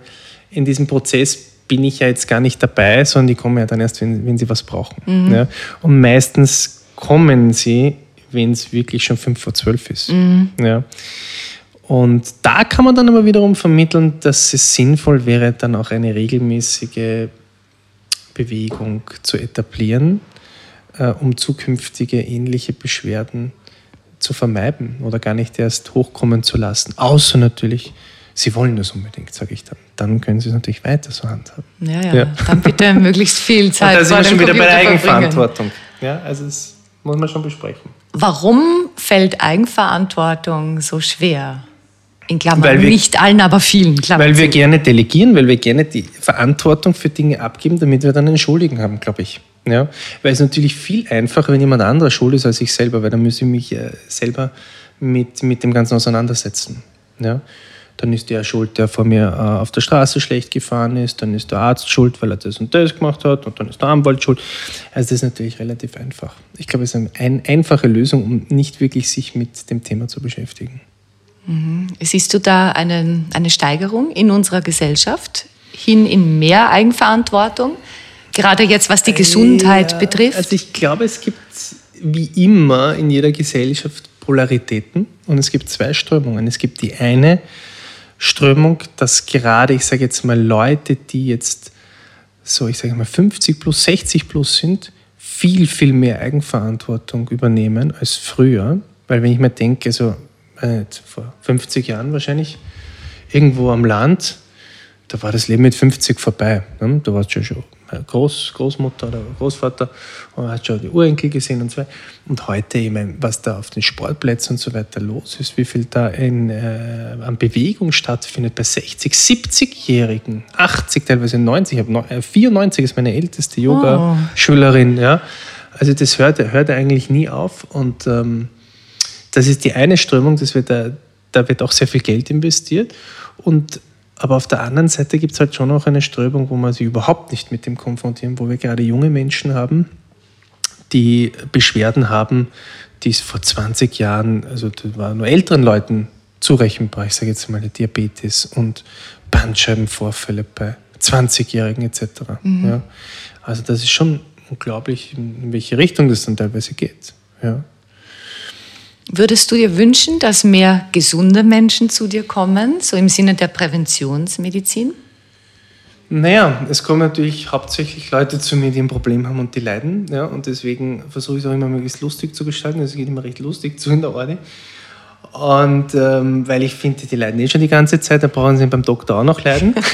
in diesem Prozess bin ich ja jetzt gar nicht dabei, sondern die kommen ja dann erst, wenn, wenn sie was brauchen. Mhm. Ja. Und meistens kommen sie, wenn es wirklich schon fünf vor zwölf ist. Mhm. Ja. Und da kann man dann aber wiederum vermitteln, dass es sinnvoll wäre, dann auch eine regelmäßige Bewegung zu etablieren, äh, um zukünftige ähnliche Beschwerden zu vermeiden oder gar nicht erst hochkommen zu lassen. Außer natürlich, Sie wollen das unbedingt, sage ich dann. Dann können Sie es natürlich weiter so handhaben. Ja, ja, Ja. dann bitte möglichst viel Und Zeit da sind vor wir schon wieder bei der. Eigenverantwortung. Ja, also das muss man schon besprechen. Warum fällt Eigenverantwortung so schwer? In Klammern, Weil wir- nicht allen, aber vielen. Klammern Weil wir zu. gerne delegieren, weil wir gerne die Verantwortung für Dinge abgeben, damit wir dann einen Schuldigen haben, glaube ich. Ja? Weil es natürlich viel einfacher, wenn jemand anderer schuld ist als ich selber, weil dann muss ich mich äh, selber mit, mit dem Ganzen auseinandersetzen. Ja? Dann ist der schuld, der vor mir äh, auf der Straße schlecht gefahren ist, dann ist der Arzt schuld, weil er das und das gemacht hat und dann ist der Anwalt schuld. Also das ist natürlich relativ einfach. Ich glaube, es ist eine ein, einfache Lösung, um nicht wirklich sich mit dem Thema zu beschäftigen. Siehst du da einen, eine Steigerung in unserer Gesellschaft hin in mehr Eigenverantwortung? Gerade jetzt, was die Gesundheit Ja, betrifft? Also ich glaube, es gibt wie immer in jeder Gesellschaft Polaritäten und es gibt zwei Strömungen. Es gibt die eine Strömung, dass gerade, ich sage jetzt mal, Leute, die jetzt so, ich sage mal, 50 plus, 60 plus sind, viel, viel mehr Eigenverantwortung übernehmen als früher. Weil wenn ich mir denke, so äh, vor 50 Jahren wahrscheinlich, irgendwo am Land, da war das Leben mit 50 vorbei. Ne? Da warst du schon Groß, Großmutter oder Großvater und hast schon die Urenkel gesehen und so weiter. Und heute, ich meine, was da auf den Sportplätzen und so weiter los ist, wie viel da in, äh, an Bewegung stattfindet bei 60, 70-Jährigen, 80, teilweise 90, ich hab noch, äh, 94 ist meine älteste Yoga-Schülerin. Ja? Also das hört, hört eigentlich nie auf und ähm, das ist die eine Strömung, das wird da, da wird auch sehr viel Geld investiert. Und, aber auf der anderen Seite gibt es halt schon auch eine Strömung, wo man sich überhaupt nicht mit dem konfrontieren, wo wir gerade junge Menschen haben, die Beschwerden haben, die es vor 20 Jahren, also das war nur älteren Leuten zurechenbar, ich sage jetzt mal Diabetes und Bandscheibenvorfälle bei 20-Jährigen etc. Ja. Also das ist schon unglaublich, in welche Richtung das dann teilweise geht. Ja. Würdest du dir wünschen, dass mehr gesunde Menschen zu dir kommen, so im Sinne der Präventionsmedizin? Naja, es kommen natürlich hauptsächlich Leute zu mir, die ein Problem haben und die leiden. Ja, und deswegen versuche ich es auch immer möglichst lustig zu gestalten. Es geht immer recht lustig zu in der Orde. Und ähm, weil ich finde, die leiden eh schon die ganze Zeit, dann brauchen sie beim Doktor auch noch leiden.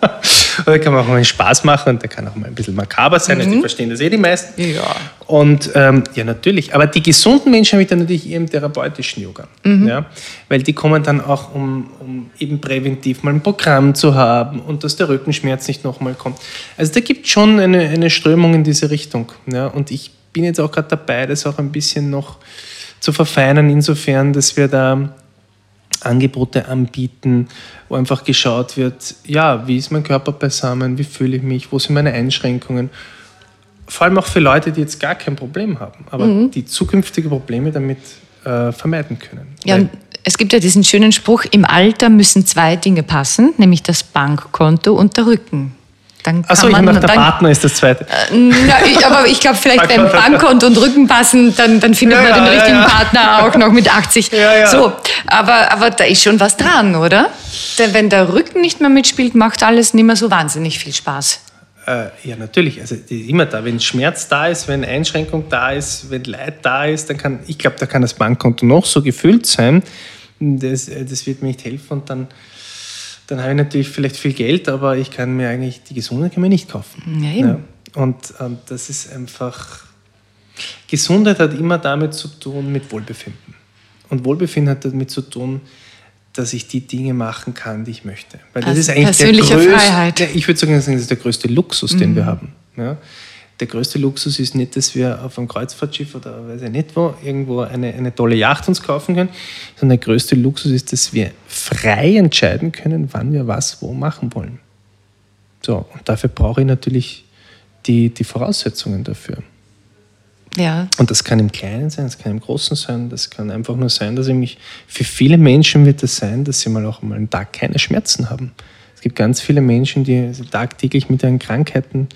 Oder kann man auch mal einen Spaß machen und der kann auch mal ein bisschen makaber sein, also die verstehen das eh die meisten. Ja. Und ähm, ja, natürlich. Aber die gesunden Menschen habe ich dann natürlich eher im therapeutischen Yoga. Ja? Weil die kommen dann auch, um, um eben präventiv mal ein Programm zu haben und dass der Rückenschmerz nicht nochmal kommt. Also da gibt es schon eine, eine Strömung in diese Richtung. Ja? Und ich bin jetzt auch gerade dabei, das auch ein bisschen noch zu verfeinern, insofern, dass wir da Angebote anbieten, wo einfach geschaut wird, ja, wie ist mein Körper beisammen, wie fühle ich mich, wo sind meine Einschränkungen. Vor allem auch für Leute, die jetzt gar kein Problem haben, aber die zukünftige Probleme damit äh, vermeiden können. Ja, es gibt ja diesen schönen Spruch, im Alter müssen zwei Dinge passen, nämlich das Bankkonto und der Rücken. Dann kann Achso, ich man, nach der dann, Partner ist das zweite. Na, ich, aber ich glaube, vielleicht wenn Bankkonto und Rücken passen, dann, dann findet Ja, man ja, den richtigen ja. Partner auch noch mit 80. Ja, ja. So, aber, aber da ist schon was dran, oder? Denn wenn der Rücken nicht mehr mitspielt, macht alles nicht mehr so wahnsinnig viel Spaß. Äh, ja, natürlich. Also die ist immer da. Wenn Schmerz da ist, wenn Einschränkung da ist, wenn Leid da ist, dann kann, ich glaube, da kann das Bankkonto noch so gefüllt sein. Das, äh, das wird mir nicht helfen und dann, dann habe ich natürlich vielleicht viel Geld, aber ich kann mir eigentlich die Gesundheit kann mir nicht kaufen. Ja, eben. Und ähm, das ist einfach. Gesundheit hat immer damit zu tun mit Wohlbefinden. Und Wohlbefinden hat damit zu tun, dass ich die Dinge machen kann, die ich möchte. Weil das Also ist eigentlich persönliche der größte, Freiheit. Ja, ich würde sagen, das ist der größte Luxus, den wir haben. Ja? Der größte Luxus ist nicht, dass wir auf einem Kreuzfahrtschiff oder weiß ich nicht wo irgendwo eine, eine tolle Yacht uns kaufen können, sondern der größte Luxus ist, dass wir frei entscheiden können, wann wir was wo machen wollen. So, und dafür brauche ich natürlich die, die Voraussetzungen dafür. Ja, Und das kann im Kleinen sein, das kann im Großen sein, das kann einfach nur sein, dass ich mich, für viele Menschen wird es sein, dass sie mal auch mal einen Tag keine Schmerzen haben. Es gibt ganz viele Menschen, die tagtäglich mit ihren Krankheiten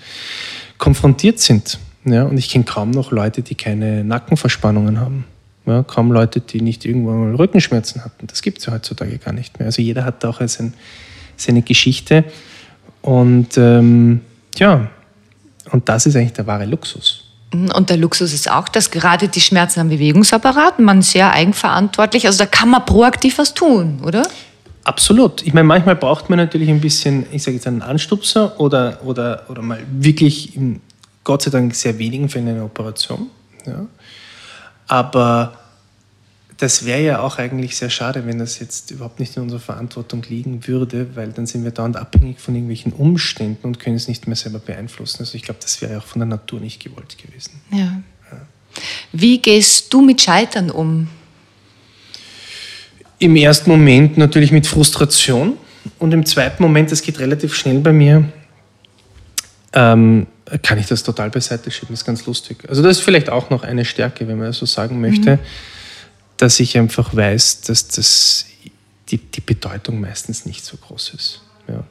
konfrontiert sind. Ja, und ich kenne kaum noch Leute, die keine Nackenverspannungen haben. Ja, kaum Leute, die nicht irgendwann mal Rückenschmerzen hatten. Das gibt es ja heutzutage gar nicht mehr. Also jeder hat auch sein, seine Geschichte. Und ähm, ja, und das ist eigentlich der wahre Luxus. Und der Luxus ist auch, dass gerade die Schmerzen am Bewegungsapparat man sehr eigenverantwortlich, also da kann man proaktiv was tun, oder? Absolut. Ich meine, manchmal braucht man natürlich ein bisschen, ich sage jetzt einen Anstupser oder, oder, oder mal wirklich in Gott sei Dank sehr wenigen Fällen eine Operation. Ja. Aber das wäre ja auch eigentlich sehr schade, wenn das jetzt überhaupt nicht in unserer Verantwortung liegen würde, weil dann sind wir dauernd abhängig von irgendwelchen Umständen und können es nicht mehr selber beeinflussen. Also ich glaube, das wäre auch von der Natur nicht gewollt gewesen. Ja. Wie gehst du mit Scheitern um? Im ersten Moment natürlich mit Frustration und im zweiten Moment, das geht relativ schnell bei mir, ähm, kann ich das total beiseite schieben. Das ist ganz lustig. Also das ist vielleicht auch noch eine Stärke, wenn man das so sagen möchte, mhm. dass ich einfach weiß, dass das die, die Bedeutung meistens nicht so groß ist. Ja.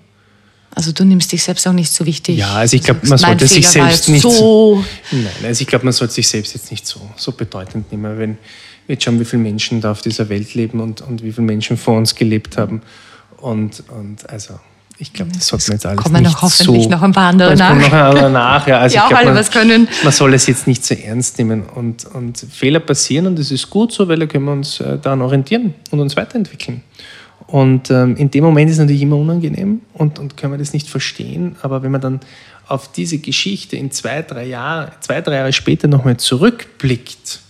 Also du nimmst dich selbst auch nicht so wichtig. Ja, also ich glaube, man sollte sich selbst nicht so. Nein, also ich glaube, man sollte sich selbst jetzt nicht so, so bedeutend nehmen, wenn jetzt schauen, wie viele Menschen da auf dieser Welt leben und, und wie viele Menschen vor uns gelebt haben. Und, und also ich glaube, das sollte man jetzt alles kommen nicht noch hoffentlich so, noch ein paar andere nach. noch ein andere nach. Ja, also ja, ich glaub, alle was können. Man soll es jetzt nicht so ernst nehmen und, und Fehler passieren und das ist gut so, weil da können wir uns äh, daran orientieren und uns weiterentwickeln. Und ähm, in dem Moment ist es natürlich immer unangenehm und, und können wir das nicht verstehen. Aber wenn man dann auf diese Geschichte in zwei, drei Jahre, zwei, drei Jahre später nochmal zurückblickt,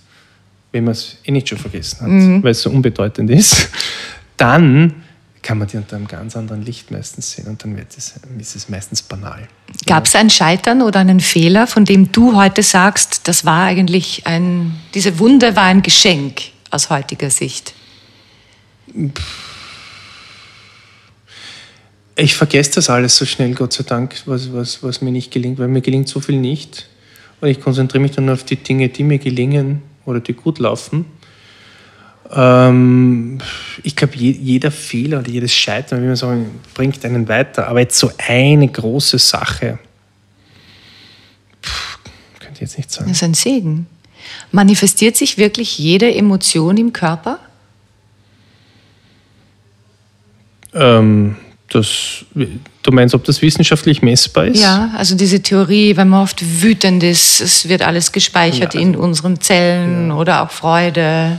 wenn man es eh nicht schon vergessen hat, mhm. weil es so unbedeutend ist, dann kann man die unter einem ganz anderen Licht meistens sehen und dann wird es, ist es meistens banal. Gab es ein Scheitern oder einen Fehler, von dem du heute sagst, das war eigentlich ein, diese Wunde war ein Geschenk aus heutiger Sicht? Ich vergesse das alles so schnell, Gott sei Dank, was, was, was mir nicht gelingt, weil mir gelingt so viel nicht. Und ich konzentriere mich dann auf die Dinge, die mir gelingen oder die gut laufen. Ähm, ich glaube, je, jeder Fehler oder jedes Scheitern, wie man sagen, bringt einen weiter. Aber jetzt so eine große Sache, könnte ich jetzt nicht sagen. Das ist ein Segen. Manifestiert sich wirklich jede Emotion im Körper? Ähm, das, du meinst, ob das wissenschaftlich messbar ist? Ja, also diese Theorie, wenn man oft wütend ist, es wird alles gespeichert ja, also, in unseren Zellen ja. oder auch Freude.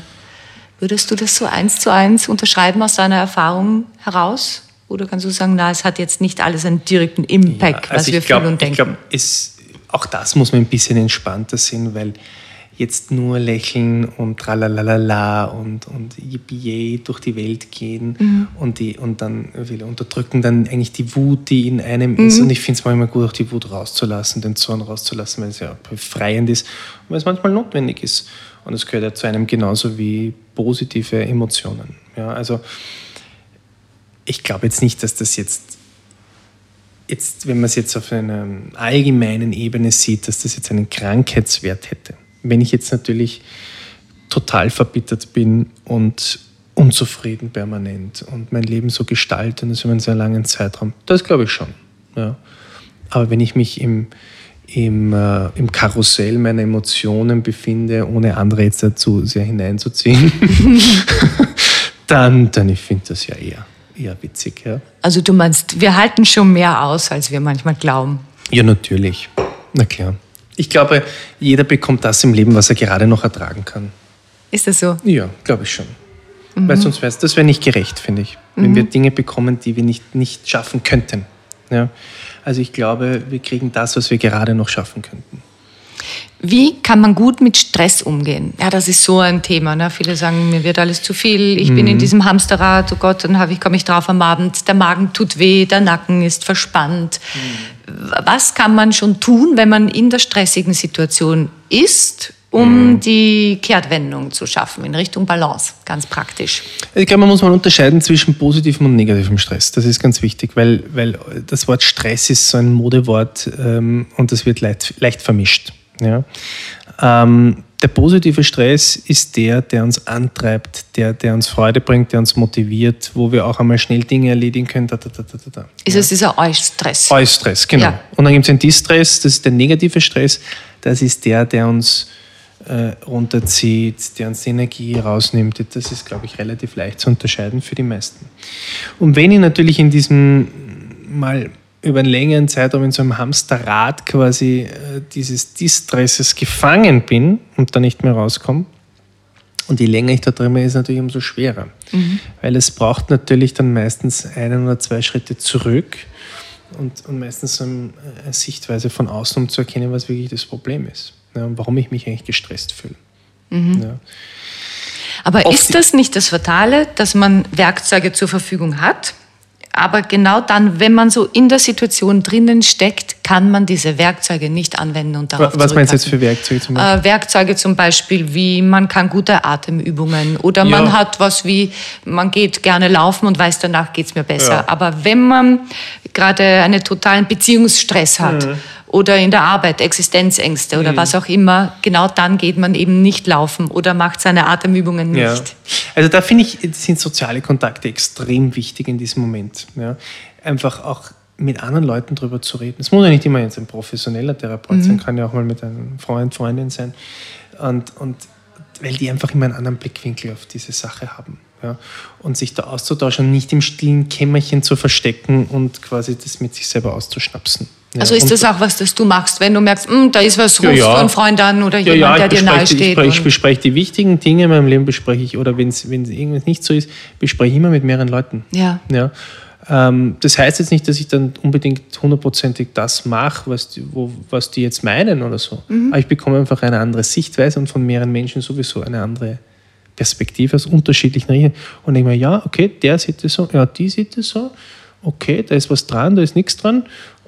Würdest du das so eins zu eins unterschreiben aus deiner Erfahrung heraus? Oder kannst du sagen, na, es hat jetzt nicht alles einen direkten Impact, ja, also was wir glaub, fühlen und denken? Ich glaube, auch das muss man ein bisschen entspannter sehen, weil jetzt nur lächeln und tralalala und, und yippie durch die Welt gehen mhm. und, die, und dann will unterdrücken dann eigentlich die Wut, die in einem mhm. ist. Und ich finde es manchmal gut, auch die Wut rauszulassen, den Zorn rauszulassen, weil es ja befreiend ist und weil es manchmal notwendig ist. Und es gehört ja zu einem genauso wie positive Emotionen. Ja, also ich glaube jetzt nicht, dass das jetzt jetzt, wenn man es jetzt auf einer allgemeinen Ebene sieht, dass das jetzt einen Krankheitswert hätte wenn ich jetzt natürlich total verbittert bin und unzufrieden permanent und mein Leben so gestalte das über einen sehr langen Zeitraum, das glaube ich schon. Ja. Aber wenn ich mich im, im, äh, im Karussell meiner Emotionen befinde, ohne andere jetzt dazu sehr hineinzuziehen, dann, dann ich finde das ja eher, eher witzig. Ja. Also du meinst, wir halten schon mehr aus, als wir manchmal glauben. Ja, natürlich. Na klar. Ich glaube, jeder bekommt das im Leben, was er gerade noch ertragen kann. Ist das so? Ja, glaube ich schon. Mhm. Weil sonst wäre es, das wäre nicht gerecht, finde ich. Wenn mhm. wir Dinge bekommen, die wir nicht, nicht schaffen könnten. Ja? Also ich glaube, wir kriegen das, was wir gerade noch schaffen könnten. Wie kann man gut mit Stress umgehen? Ja, das ist so ein Thema. Ne? Viele sagen, mir wird alles zu viel, ich mhm. bin in mhm. diesem Hamsterrad, oh Gott, dann ich, komme ich drauf am Abend, der Magen tut weh, der Nacken ist verspannt. Mhm. Was kann man schon tun, wenn man in der stressigen Situation ist, um mhm. die Kehrtwendung zu schaffen in Richtung Balance, ganz praktisch? Ich glaube, man muss mal unterscheiden zwischen positivem und negativem Stress. Das ist ganz wichtig, weil, weil das Wort Stress ist so ein Modewort ähm, und das wird leicht, leicht vermischt. Ja. Ähm, der positive Stress ist der, der uns antreibt, der, der uns Freude bringt, der uns motiviert, wo wir auch einmal schnell Dinge erledigen können. Da, da, da, da, da. Ist es dieser Eustress? Eustress, genau. Ja. Und dann gibt es den Distress, das ist der negative Stress. Das ist der, der uns äh, runterzieht, der uns die Energie rausnimmt. Das ist, glaube ich, relativ leicht zu unterscheiden für die meisten. Und wenn ich natürlich in diesem mal über einen längeren Zeitraum in so einem Hamsterrad quasi äh, dieses Distresses gefangen bin und da nicht mehr rauskomme. Und je länger ich da drin bin, ist es natürlich umso schwerer. Mhm. Weil es braucht natürlich dann meistens einen oder zwei Schritte zurück und, und meistens so eine Sichtweise von außen, um zu erkennen, was wirklich das Problem ist. Ja, und warum ich mich eigentlich gestresst fühle. Mhm. Ja. Aber Oft- ist das nicht das Fatale, dass man Werkzeuge zur Verfügung hat? Aber genau dann, wenn man so in der Situation drinnen steckt, kann man diese Werkzeuge nicht anwenden und darauf Was meinst du jetzt für. Werkzeuge zum Beispiel? Äh, Werkzeuge zum Beispiel wie man kann gute Atemübungen oder man Ja. hat was wie man geht gerne laufen und weiß danach geht's mir besser. Ja. Aber wenn man gerade einen totalen Beziehungsstress hat Mhm. Oder in der Arbeit Existenzängste oder was auch immer, genau dann geht man eben nicht laufen oder macht seine Atemübungen nicht. Ja. Also da finde ich, sind soziale Kontakte extrem wichtig in diesem Moment. Ja. Einfach auch mit anderen Leuten drüber zu reden. Es muss ja nicht immer jetzt ein professioneller Therapeut sein, kann ja auch mal mit einem Freund, Freundin sein. Und, und weil die einfach immer einen anderen Blickwinkel auf diese Sache haben. Ja. Und sich da auszutauschen, nicht im stillen Kämmerchen zu verstecken und quasi das mit sich selber auszuschnapsen. Ja. Also ist das auch was, das du machst, wenn du merkst, "Hm, da ist was, Ja, rufst ja. du einen Freund an oder Ja, jemand, ja, der ich dir nahe ich, steht. bespreche, ich bespreche die wichtigen Dinge in meinem Leben, bespreche ich, oder wenn irgendwas nicht so ist, bespreche ich immer mit mehreren Leuten. Ja. Ja. Ähm, das heißt jetzt nicht, dass ich dann unbedingt hundertprozentig das mache, was die, wo, was die jetzt meinen oder so. Mhm. Aber ich bekomme einfach eine andere Sichtweise und von mehreren Menschen sowieso eine andere Perspektive aus unterschiedlichen Richtungen. Und denke mir, ja, okay, der sieht es so, ja, die sieht es so, okay, da ist was dran, da ist nichts dran.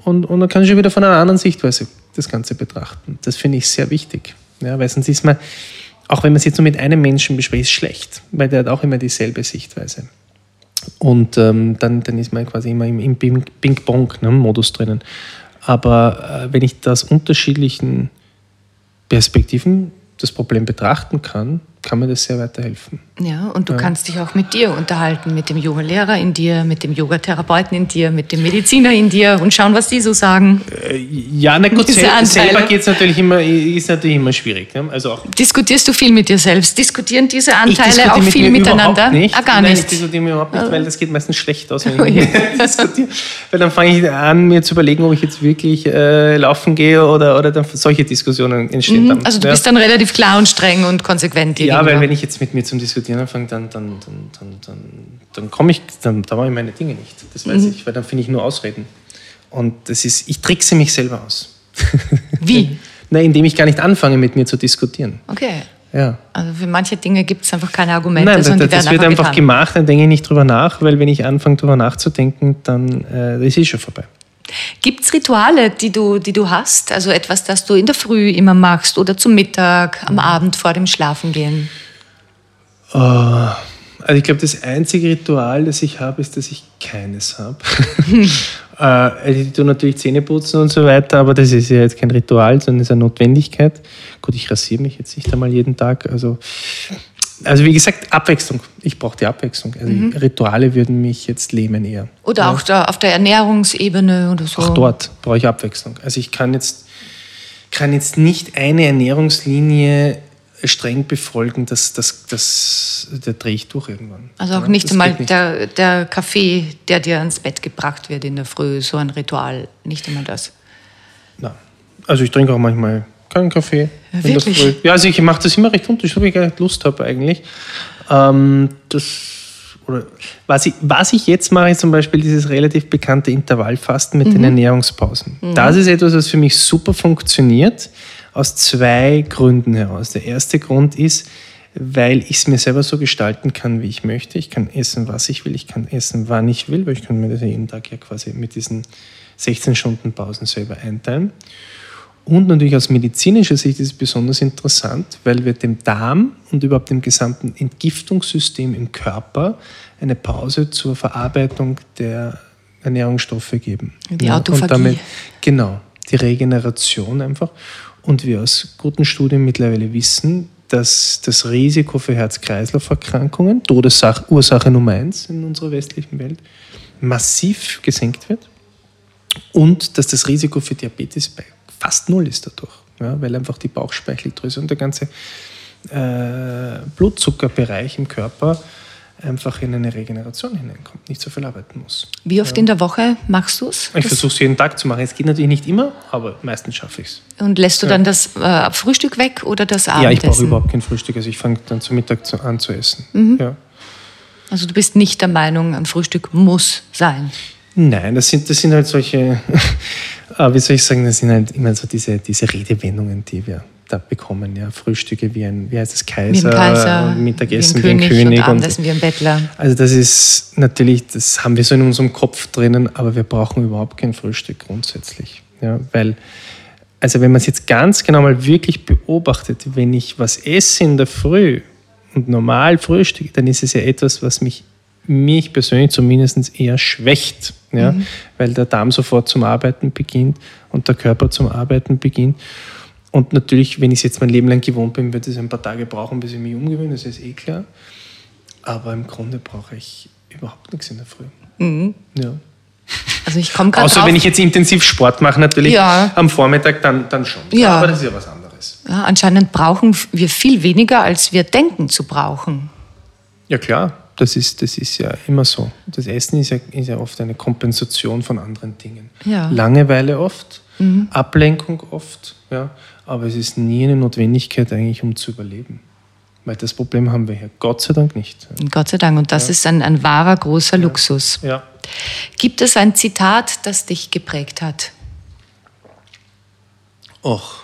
Und, und dann kann ich schon wieder von einer anderen Sichtweise das Ganze betrachten. Das finde ich sehr wichtig. Ja, weil sonst ist man, auch wenn man es jetzt nur mit einem Menschen bespricht, schlecht, weil der hat auch immer dieselbe Sichtweise. Und ähm, dann, dann ist man quasi immer im, im Ping- Ping-Pong-Modus drinnen. Aber äh, wenn ich das unterschiedlichen Perspektiven das Problem betrachten kann, kann mir das sehr weiterhelfen. Ja, und du kannst dich auch mit dir unterhalten, mit dem Yoga-Lehrer in dir, mit dem Yogatherapeuten in dir, mit dem Mediziner in dir und schauen, was die so sagen. Ja, na gut, sel Anteile. selber geht's natürlich immer, ist natürlich immer schwierig. Ne? Also auch Diskutierst du viel mit dir selbst? Diskutieren diese Anteile auch mit viel miteinander? Nicht. Ah, gar Nein, nicht. ich diskutiere mir überhaupt nicht, weil das geht meistens schlecht aus, wenn ich diskutiere. Weil dann fange ich an, mir zu überlegen, ob ich jetzt wirklich äh, laufen gehe oder, oder dann solche Diskussionen entstehen dann. Also du ja. bist dann relativ klar und streng und konsequent. dir Ja, weil wenn ich jetzt mit mir zum Diskutieren anfange, dann, dann, dann, dann, dann, dann komme ich, dann, da mache ich meine Dinge nicht. Das weiß Mhm. ich, weil dann finde ich nur Ausreden. Und das ist, ich trickse mich selber aus. Wie? Na, indem ich gar nicht anfange, mit mir zu diskutieren. Okay. Ja. Also für manche Dinge gibt es einfach keine Argumente, Nein, das, sondern das die wird einfach getan. gemacht, dann denke ich nicht drüber nach, weil wenn ich anfange drüber nachzudenken, dann äh, ist es schon vorbei. Gibt es Rituale, die du, die du hast? Also etwas, das du in der Früh immer machst oder zum Mittag, am Abend vor dem Schlafengehen? Also ich glaube, das einzige Ritual, das ich habe, ist, dass ich keines habe. äh, also ich tue natürlich Zähne putzen und so weiter, aber das ist ja jetzt kein Ritual, sondern ist eine Notwendigkeit. Gut, ich rasiere mich jetzt nicht einmal jeden Tag. Also, also wie gesagt, Abwechslung. Ich brauche die Abwechslung. Also Rituale würden mich jetzt lähmen eher. Oder auch da auf der Ernährungsebene oder so? Auch dort brauche ich Abwechslung. Also ich kann jetzt, kann jetzt nicht eine Ernährungslinie streng befolgen, das, das, das, da drehe ich durch irgendwann. Also auch Ja, nicht einmal nicht. Der, der Kaffee, der dir ans Bett gebracht wird in der Früh, so ein Ritual, nicht immer das. Nein. Also ich trinke auch manchmal keinen Kaffee. Ja, wirklich? Ja, also ich mache das immer recht unterschiedlich, wo ich gar nicht Lust habe eigentlich. Ähm, das, oder, was, ich, was ich jetzt mache, ist zum Beispiel dieses relativ bekannte Intervallfasten mit den Mhm. Ernährungspausen. Das ist etwas, was für mich super funktioniert, aus zwei Gründen heraus. Der erste Grund ist, weil ich es mir selber so gestalten kann, wie ich möchte. Ich kann essen, was ich will. Ich kann essen, wann ich will, weil ich kann mir das jeden Tag ja quasi mit diesen 16 Stunden Pausen selber einteilen. Und natürlich aus medizinischer Sicht ist es besonders interessant, weil wir dem Darm und überhaupt dem gesamten Entgiftungssystem im Körper eine Pause zur Verarbeitung der Ernährungsstoffe geben. Die Ja, Autophagie. Und damit, genau, die Regeneration einfach. Und wir aus guten Studien mittlerweile wissen, dass das Risiko für Herz-Kreislauf-Erkrankungen, Todesursache Nummer eins in unserer westlichen Welt, massiv gesenkt wird und dass das Risiko für Diabetes bei fast null ist dadurch, ja, weil einfach die Bauchspeicheldrüse und der ganze äh, Blutzuckerbereich im Körper einfach in eine Regeneration hineinkommt, nicht so viel arbeiten muss. Wie oft in der Woche machst du es? Ich versuche es jeden Tag zu machen. Es geht natürlich nicht immer, aber meistens schaffe ich es. Und lässt du dann das äh, Frühstück weg oder das Ja, ich Abendessen? brauche überhaupt kein Frühstück. Also ich fange dann zu Mittag zu, an zu essen. Mhm. Ja. Also du bist nicht der Meinung, ein Frühstück muss sein. Nein, das sind, das sind halt solche, äh, wie soll ich sagen, das sind halt immer so diese, diese Redewendungen, die wir da bekommen, ja, Frühstücke wie ein, wie heißt das, Kaiser, Wie ein Kaiser, und Mittagessen wie ein König, und und Abendessen wie ein Bettler. also das ist natürlich, das haben wir so in unserem Kopf drinnen, aber wir brauchen überhaupt kein Frühstück grundsätzlich. Ja, weil, also wenn man es jetzt ganz genau mal wirklich beobachtet, wenn ich was esse in der Früh und normal frühstücke, dann ist es ja etwas, was mich, mich persönlich zumindest eher schwächt. Ja, Weil der Darm sofort zum Arbeiten beginnt und der Körper zum Arbeiten beginnt. Und natürlich, wenn ich es jetzt mein Leben lang gewohnt bin, wird es ein paar Tage brauchen, bis ich mich umgewöhne, das ist eh klar. Aber im Grunde brauche ich überhaupt nichts in der Früh. Ja. Also ich komme gerade Außer drauf. wenn ich jetzt intensiv Sport mache, natürlich Ja. am Vormittag, dann, dann schon. Ja. Aber das ist ja was anderes. ja, anscheinend brauchen wir viel weniger, als wir denken zu brauchen. Ja klar, das ist, das ist ja immer so. Das Essen ist ja, ist ja oft eine Kompensation von anderen Dingen. Ja. Langeweile oft, Ablenkung oft, ja, aber es ist nie eine Notwendigkeit eigentlich, um zu überleben. Weil das Problem haben wir hier Gott sei Dank nicht. Gott sei Dank. Und das ist ein, ein wahrer großer Luxus. Ja. Gibt es ein Zitat, das dich geprägt hat? Och.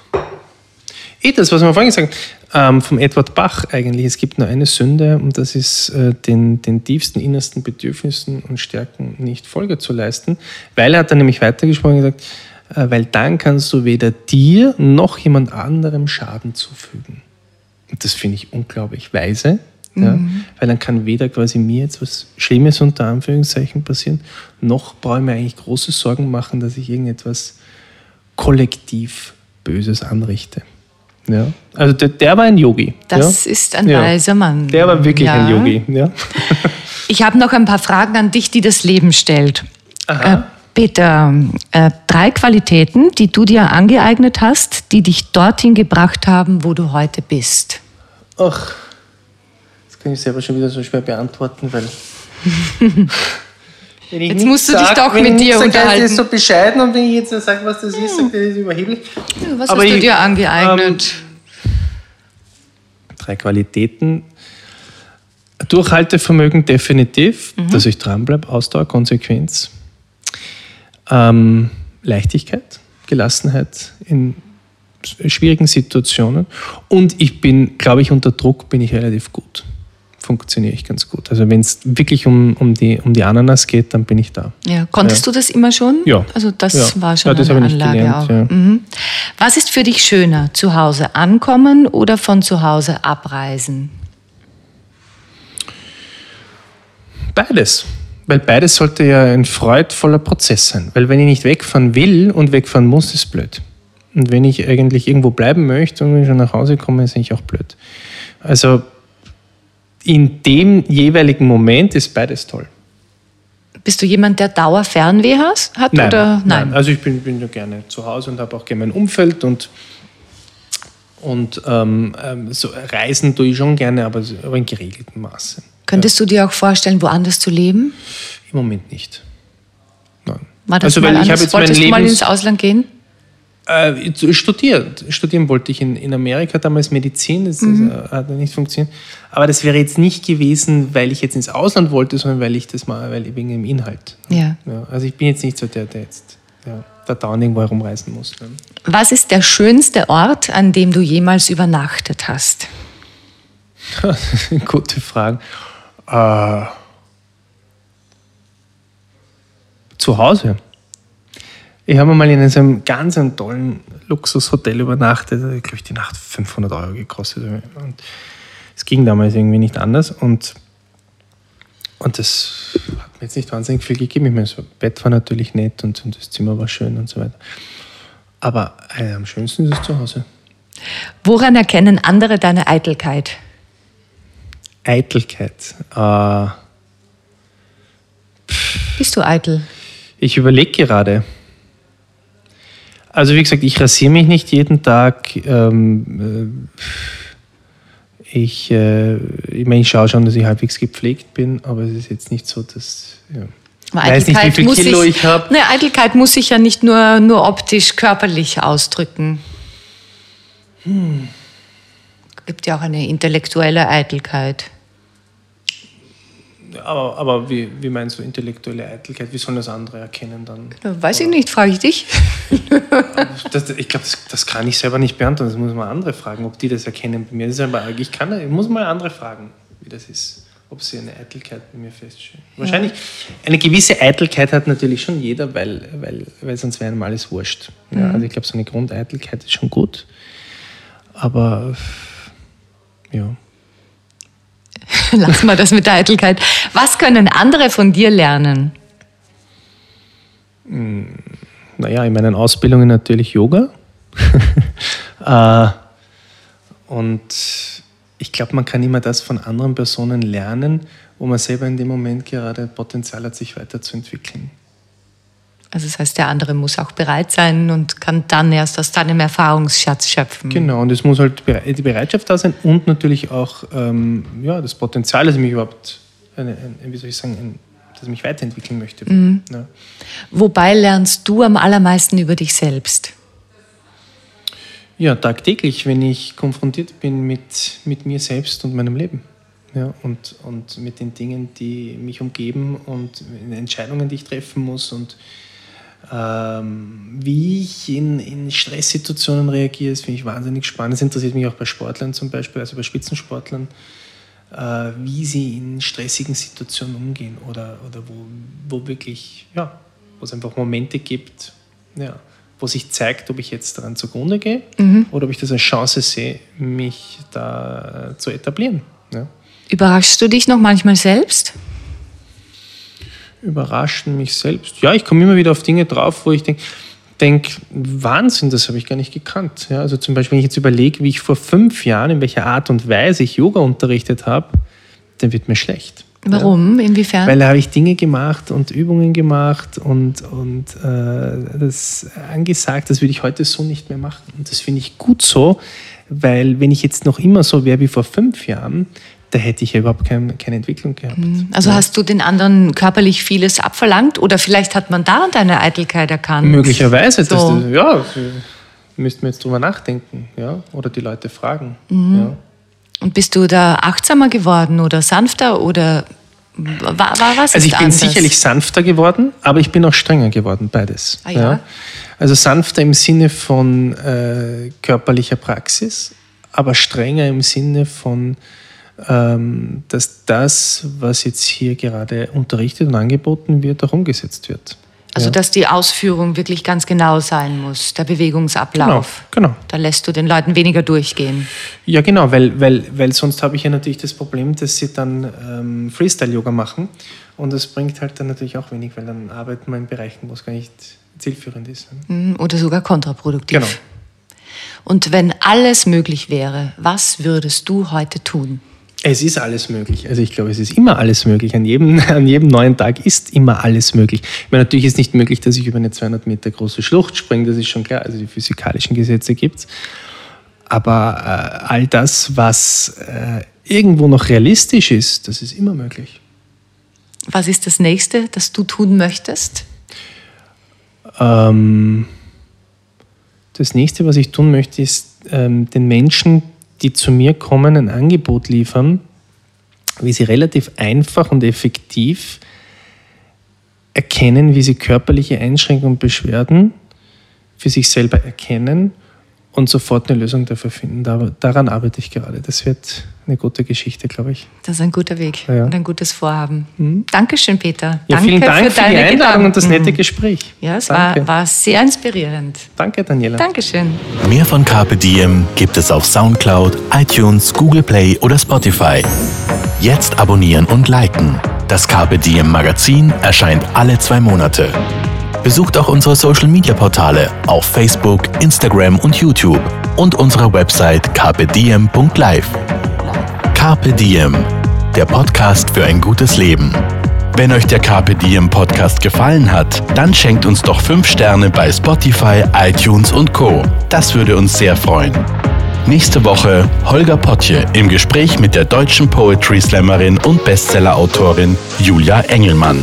Eh, das, was wir vorhin gesagt haben, ähm, vom Edward Bach eigentlich. Es gibt nur eine Sünde und das ist, äh, den, den tiefsten, innersten Bedürfnissen und Stärken nicht Folge zu leisten. Weil er hat dann nämlich weitergesprochen und gesagt, äh, weil dann kannst du weder dir noch jemand anderem Schaden zufügen. Und das finde ich unglaublich weise. Ja, weil dann kann weder quasi mir jetzt was Schlimmes unter Anführungszeichen passieren, noch brauche ich mir eigentlich große Sorgen machen, dass ich irgendetwas kollektiv Böses anrichte. Ja. Also der, der war ein Yogi. Das ja. ist ein Ja. weiser Mann. Der war wirklich Ja. ein Yogi. Ja. Ich habe noch ein paar Fragen an dich, die das Leben stellt. Äh, Peter, äh, drei Qualitäten, die du dir angeeignet hast, die dich dorthin gebracht haben, wo du heute bist. Ach, das kann ich selber schon wieder so schwer beantworten, weil. Wenn ich Jetzt musst du dich sag, doch mit ich dir sag, unterhalten. Das ist so bescheiden und wenn ich jetzt sage, was das ist, er, das ist überheblich. Was Aber hast du ich- dir angeeignet? Drei Qualitäten. Durchhaltevermögen definitiv, Mhm. dass ich dranbleibe, Ausdauer, Konsequenz. Ähm, Leichtigkeit, Gelassenheit in schwierigen Situationen. Und ich bin, glaube ich, unter Druck bin ich relativ gut. Funktioniere ich ganz gut. Also wenn es wirklich um, um, die, um die Ananas geht, dann bin ich da. ja, konntest ja. du das immer schon? Ja. Also das Ja. war schon Ja, das eine Anlage gelernt, auch. Mhm. Was ist für dich schöner, zu Hause ankommen oder von zu Hause abreisen? Beides. Weil beides sollte ja ein freudvoller Prozess sein. Weil wenn ich nicht wegfahren will und wegfahren muss, ist es blöd. Und wenn ich eigentlich irgendwo bleiben möchte und wenn ich schon nach Hause komme, ist eigentlich auch blöd. Also in dem jeweiligen Moment ist beides toll. Bist du jemand, der Dauerfernweh hat? oder? Nein. Also ich bin, bin ja gerne zu Hause und habe auch gerne mein Umfeld und, und ähm, ähm, so reisen tue ich schon gerne, aber, in geregeltem Maße. Könntest du dir auch vorstellen, woanders zu leben? Im Moment nicht. Nein. War das also, mal weil ich anders? habe jetzt mein Wolltest du mal Lebens- ins Ausland gehen? Äh, studiert. Studieren wollte ich in, in Amerika, damals Medizin, das, Mhm. das äh, hat nicht funktioniert. Aber das wäre jetzt nicht gewesen, weil ich jetzt ins Ausland wollte, sondern weil ich das mal, weil wegen dem Inhalt. Ja. Ja, also ich bin jetzt nicht so der, der jetzt ja, da dauernd irgendwo herumreisen muss. Ne? Was ist der schönste Ort, an dem du jemals übernachtet hast? Gute Frage. Äh, zu Hause. Ich habe mal in einem ganz einem tollen Luxushotel übernachtet. Ich glaube, die Nacht 500 Euro gekostet. Und es ging damals irgendwie nicht anders. Und, und das hat mir jetzt nicht wahnsinnig viel gegeben. Ich meine, das Bett war natürlich nett und, und das Zimmer war schön und so weiter. Aber äh, am schönsten ist es zu Hause. Woran erkennen andere deine Eitelkeit? Eitelkeit. Äh, Bist du eitel? Ich überlege gerade. Also wie gesagt, ich rasiere mich nicht jeden Tag. Ähm, äh, ich, äh, ich meine, ich schaue schon, dass ich halbwegs gepflegt bin, aber es ist jetzt nicht so, dass... Ja. Aber weiß nicht, wie viel muss Kilo sich, ich habe. Ne, Eitelkeit muss sich ja nicht nur, nur optisch, körperlich ausdrücken. Gibt ja auch eine intellektuelle Eitelkeit. Aber, aber wie, wie meinst du intellektuelle Eitelkeit? Wie sollen das andere erkennen dann? Weiß ich nicht, frage ich dich. Das, ich glaube, das, das kann ich selber nicht beantworten. Das muss man andere fragen, ob die das erkennen bei mir. Das ist aber, ich, kann, ich muss mal andere fragen, wie das ist. Ob sie eine Eitelkeit bei mir feststellen. Wahrscheinlich, eine gewisse Eitelkeit hat natürlich schon jeder, weil, weil, weil sonst wäre einem alles wurscht. Ja, also ich glaube, so eine Grundeitelkeit ist schon gut. Aber ja. Lass mal das mit der Eitelkeit. Was können andere von dir lernen? naja, in meinen Ausbildungen natürlich Yoga. Äh, und ich glaube, man kann immer das von anderen Personen lernen, wo man selber in dem Moment gerade Potenzial hat, sich weiterzuentwickeln. Also das heißt, der andere muss auch bereit sein und kann dann erst aus deinem Erfahrungsschatz schöpfen. Genau, und es muss halt die Bereitschaft da sein und natürlich auch ja, das Potenzial, dass ich mich überhaupt, eine, ein, wie soll ich sagen, ein, dass ich mich weiterentwickeln möchte. Ja. Wobei lernst du am allermeisten über dich selbst? Ja, tagtäglich, wenn ich konfrontiert bin mit, mit mir selbst und meinem Leben. Ja, und, und mit den Dingen, die mich umgeben und Entscheidungen, die ich treffen muss und ähm, wie ich in, in Stresssituationen reagiere, das finde ich wahnsinnig spannend. Das interessiert mich auch bei Sportlern zum Beispiel, also bei Spitzensportlern, äh, wie sie in stressigen Situationen umgehen oder, oder wo, wo wirklich, ja, wo es einfach Momente gibt, ja, wo sich zeigt, ob ich jetzt daran zugrunde gehe oder ob ich das als Chance sehe, mich da zu etablieren. Ja. Überraschst du dich noch manchmal selbst? Überraschen mich selbst. Ja, ich komme immer wieder auf Dinge drauf, wo ich denke, denk, Wahnsinn, das habe ich gar nicht gekannt. Ja, also zum Beispiel, wenn ich jetzt überlege, wie ich vor fünf Jahren, in welcher Art und Weise ich Yoga unterrichtet habe, dann wird mir schlecht. Warum? Inwiefern? Weil da habe ich Dinge gemacht und Übungen gemacht und, und äh, das angesagt, das würde ich heute so nicht mehr machen. Und das finde ich gut so, weil wenn ich jetzt noch immer so wäre wie vor fünf Jahren, da hätte ich ja überhaupt kein, keine Entwicklung gehabt. also hast du den anderen körperlich vieles abverlangt oder vielleicht hat man daran deine Eitelkeit erkannt? Möglicherweise, So. das, ja, müssten wir jetzt drüber nachdenken, ja, oder die Leute fragen. Mhm. Ja. Und bist du da achtsamer geworden oder sanfter oder war, war was? Also ich bin anders? sicherlich sanfter geworden, aber ich bin auch strenger geworden, beides. Ah, ja? Also sanfter im Sinne von äh, körperlicher Praxis, aber strenger im Sinne von, dass das, was jetzt hier gerade unterrichtet und angeboten wird, auch umgesetzt wird. Also ja. dass die Ausführung wirklich ganz genau sein muss, der Bewegungsablauf. Genau, genau. Da lässt du den Leuten weniger durchgehen. Ja, genau, weil, weil, weil sonst habe ich ja natürlich das Problem, dass sie dann ähm, Freestyle-Yoga machen und das bringt halt dann natürlich auch wenig, weil dann arbeiten wir in Bereichen, wo es gar nicht zielführend ist. Mm, Oder sogar kontraproduktiv. Genau. Und wenn alles möglich wäre, was würdest du heute tun? Es ist alles möglich. Also ich glaube, es ist immer alles möglich. An jedem, an jedem neuen Tag ist immer alles möglich. Ich meine, natürlich ist nicht möglich, dass ich über eine 200 Meter große Schlucht springe, das ist schon klar. Also die physikalischen Gesetze gibt es. Aber äh, all das, was äh, irgendwo noch realistisch ist, das ist immer möglich. Was ist das nächste, das du tun möchtest? Ähm, das nächste, was ich tun möchte, ist ähm, den Menschen, die zu mir kommen, ein Angebot liefern, wie sie relativ einfach und effektiv erkennen, wie sie körperliche Einschränkungen und Beschwerden für sich selber erkennen und sofort eine Lösung dafür finden. Da, daran arbeite ich gerade. Das wird eine gute Geschichte, glaube ich. Das ist ein guter Weg Ja. und ein gutes Vorhaben. Dankeschön, Peter. Ja, Danke vielen Dank für, die deine Einladung und das Gedanken. nette Gespräch. Ja, es war, war sehr inspirierend. Danke, Daniela. Dankeschön. Mehr von Carpe Diem gibt es auf Soundcloud, iTunes, Google Play oder Spotify. Jetzt abonnieren und liken. Das Carpe Diem Magazin erscheint alle zwei Monate. Besucht auch unsere Social Media Portale auf Facebook, Instagram und YouTube und unsere Website carpediem.live. Carpe Diem, der Podcast für ein gutes Leben. Wenn euch der Carpe Diem Podcast gefallen hat, dann schenkt uns doch 5 Sterne bei Spotify, iTunes und Co. Das würde uns sehr freuen. Nächste Woche Holger Potje im Gespräch mit der deutschen Poetry Slammerin und Bestsellerautorin Julia Engelmann.